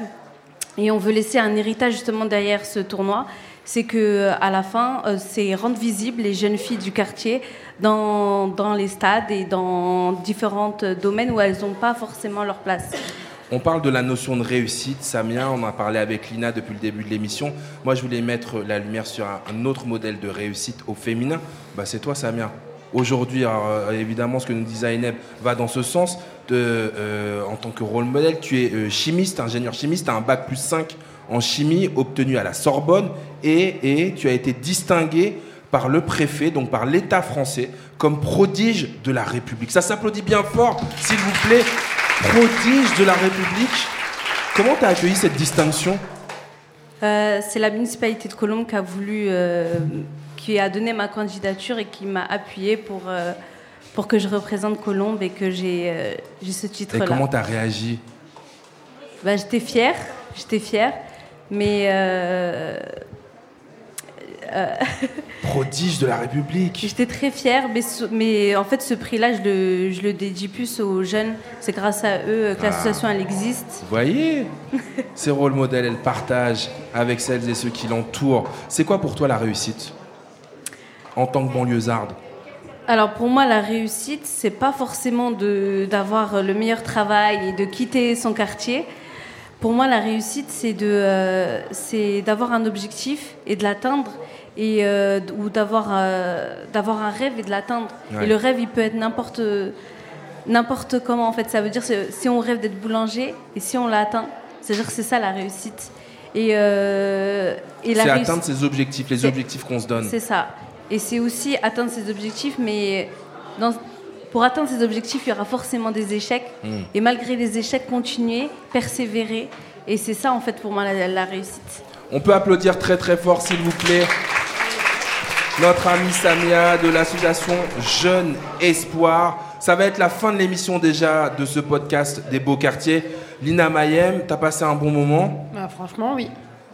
Et on veut laisser un héritage justement derrière ce tournoi. C'est que à la fin, euh, c'est rendre visibles les jeunes filles du quartier dans, dans les stades et dans différents domaines où elles n'ont pas forcément leur place. On parle de la notion de réussite, Samia, on en a parlé avec Lina depuis le début de l'émission. Moi, je voulais mettre la lumière sur un, autre modèle de réussite au féminin. Bah, c'est toi, Samia. Aujourd'hui, euh, évidemment, ce que nous dit Zaineb va dans ce sens. Euh, en tant que rôle modèle, tu es euh, chimiste, ingénieur chimiste, tu as un bac plus 5 en chimie obtenu à la Sorbonne et tu as été distingué par le préfet, donc par l'État français, comme prodige de la République. Ça s'applaudit bien fort, s'il vous plaît. Prodige de la République. Comment tu as accueilli cette distinction? Euh, c'est la municipalité de Colombes qui a voulu, euh, qui a donné ma candidature et qui m'a appuyé pour, euh, pour que je représente Colombes et que j'ai ce Et titre-là. comment tu as réagi? Bah, j'étais fière, j'étais fière, mais Prodige de la République. j'étais très fière, mais, en fait ce prix-là, je le, je le dédie plus aux jeunes. C'est grâce à eux euh, que Ah. l'association elle existe. Vous voyez Ces rôles modèles, elle partage avec celles et ceux qui l'entourent. C'est quoi pour toi la réussite En tant que banlieusarde? Alors pour moi, la réussite, c'est pas forcément d'avoir le meilleur travail et de quitter son quartier. Pour moi, la réussite, c'est euh, c'est d'avoir un objectif et de l'atteindre, et euh, ou d'avoir, euh, d'avoir un rêve et de l'atteindre. Ouais. Et le rêve, il peut être n'importe, n'importe comment. En fait, ça veut dire si on rêve d'être boulanger et si on l'atteint, c'est-à-dire que c'est ça la réussite. Et, euh, et la C'est atteindre ses objectifs, les objectifs qu'on se donne. c'est ça. Et c'est aussi atteindre ses objectifs, mais dans- pour atteindre ses objectifs, il y aura forcément des échecs. Mm. Et malgré les échecs, continuer, persévérer. Et c'est ça, en fait, pour moi, la, la réussite. On peut applaudir très très fort, s'il vous plaît, notre amie Samia de l'association Jeune Espoir. Ça va être la fin de l'émission déjà de ce podcast des beaux quartiers. Lina Mayem, t'as passé un bon moment? Bah, franchement, oui.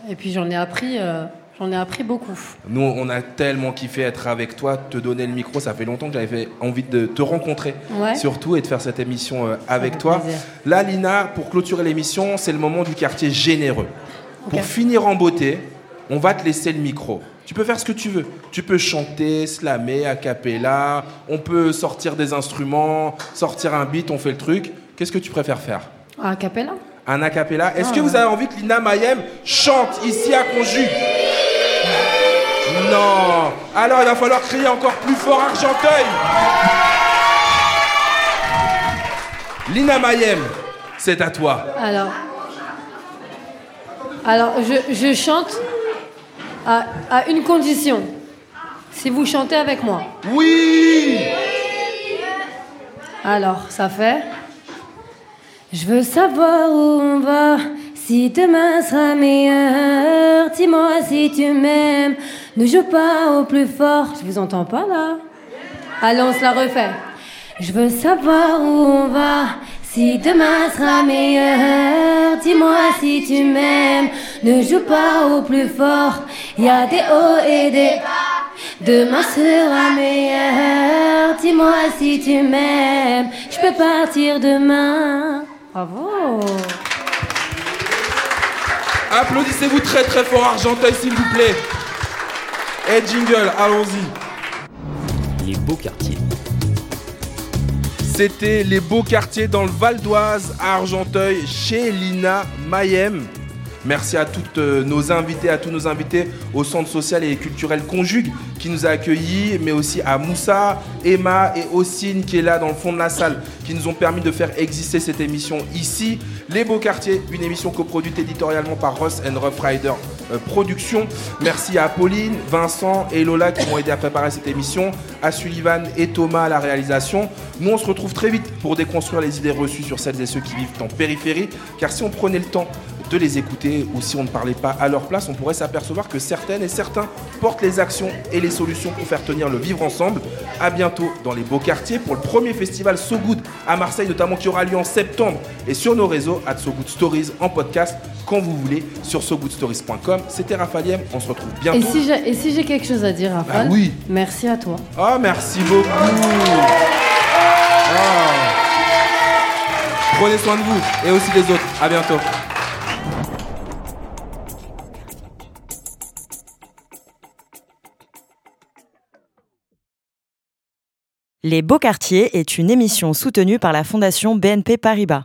Et puis j'en ai appris, euh, j'en ai appris beaucoup. Nous, on a tellement kiffé être avec toi, te donner le micro. Ça fait longtemps que j'avais envie de te rencontrer, Ouais. surtout, et de faire cette émission euh, avec toi. plaisir. Là, Lina, pour clôturer l'émission, c'est le moment du quartier généreux. Pour finir en beauté, on va te laisser le micro. Tu peux faire ce que tu veux. Tu peux chanter, slammer, a cappella. On peut sortir des instruments, sortir un beat, on fait le truc. Qu'est-ce que tu préfères faire? À Capella Un a cappella Est-ce Ah, que vous avez envie que Lina Mayem chante ici à Conjugue Non Alors il va falloir crier encore plus fort Argenteuil Lina Mayem, c'est à toi. Alors, alors je, je chante à, à une condition. Si vous chantez avec moi. Oui Alors, ça fait. Je veux savoir où on va, si demain sera meilleur. Dis-moi si tu m'aimes, ne joue pas au plus fort. Je vous entends pas là Allez, on se la refait. Je veux savoir où on va, si demain sera meilleur. Dis-moi si tu m'aimes, ne joue pas au plus fort. Il y a des hauts et des bas. Demain sera meilleur. Dis-moi si tu m'aimes. Je peux partir demain. Bravo. Applaudissez-vous très très fort Argenteuil s'il vous plaît. Et jingle, allons-y. Les beaux quartiers. C'était les beaux quartiers dans le Val d'Oise à Argenteuil chez Lina Mayem. Merci à toutes euh, nos invités, à tous nos invités au Centre social et culturel Conjugue qui nous a accueillis, mais aussi à Moussa, Emma et Ossine qui est là dans le fond de la salle, qui nous ont permis de faire exister cette émission ici. Les Beaux Quartiers, une émission coproduite éditorialement par Ross and Rough Rider euh, Productions. Merci à Pauline, Vincent et Lola qui m'ont aidé à préparer cette émission, à Sullivan et Thomas à la réalisation. Nous, on se retrouve très vite pour déconstruire les idées reçues sur celles et ceux qui vivent en périphérie, car si on prenait le temps de les écouter ou si on ne parlait pas à leur place, on pourrait s'apercevoir que certaines et certains portent les actions et les solutions pour faire tenir le vivre ensemble. À bientôt dans les beaux quartiers pour le premier festival So Good à Marseille, notamment qui aura lieu en septembre et sur nos réseaux at So Good Stories en podcast quand vous voulez sur sogoodstories.com. C'était Raphaël on se retrouve bientôt. Et si j'ai et si j'ai quelque chose à dire, Raphaël Bah oui. Merci à toi. Ah, merci beaucoup. Ah. Prenez soin de vous et aussi des autres. À bientôt. Les Beaux Quartiers est une émission soutenue par la Fondation BNP Paribas.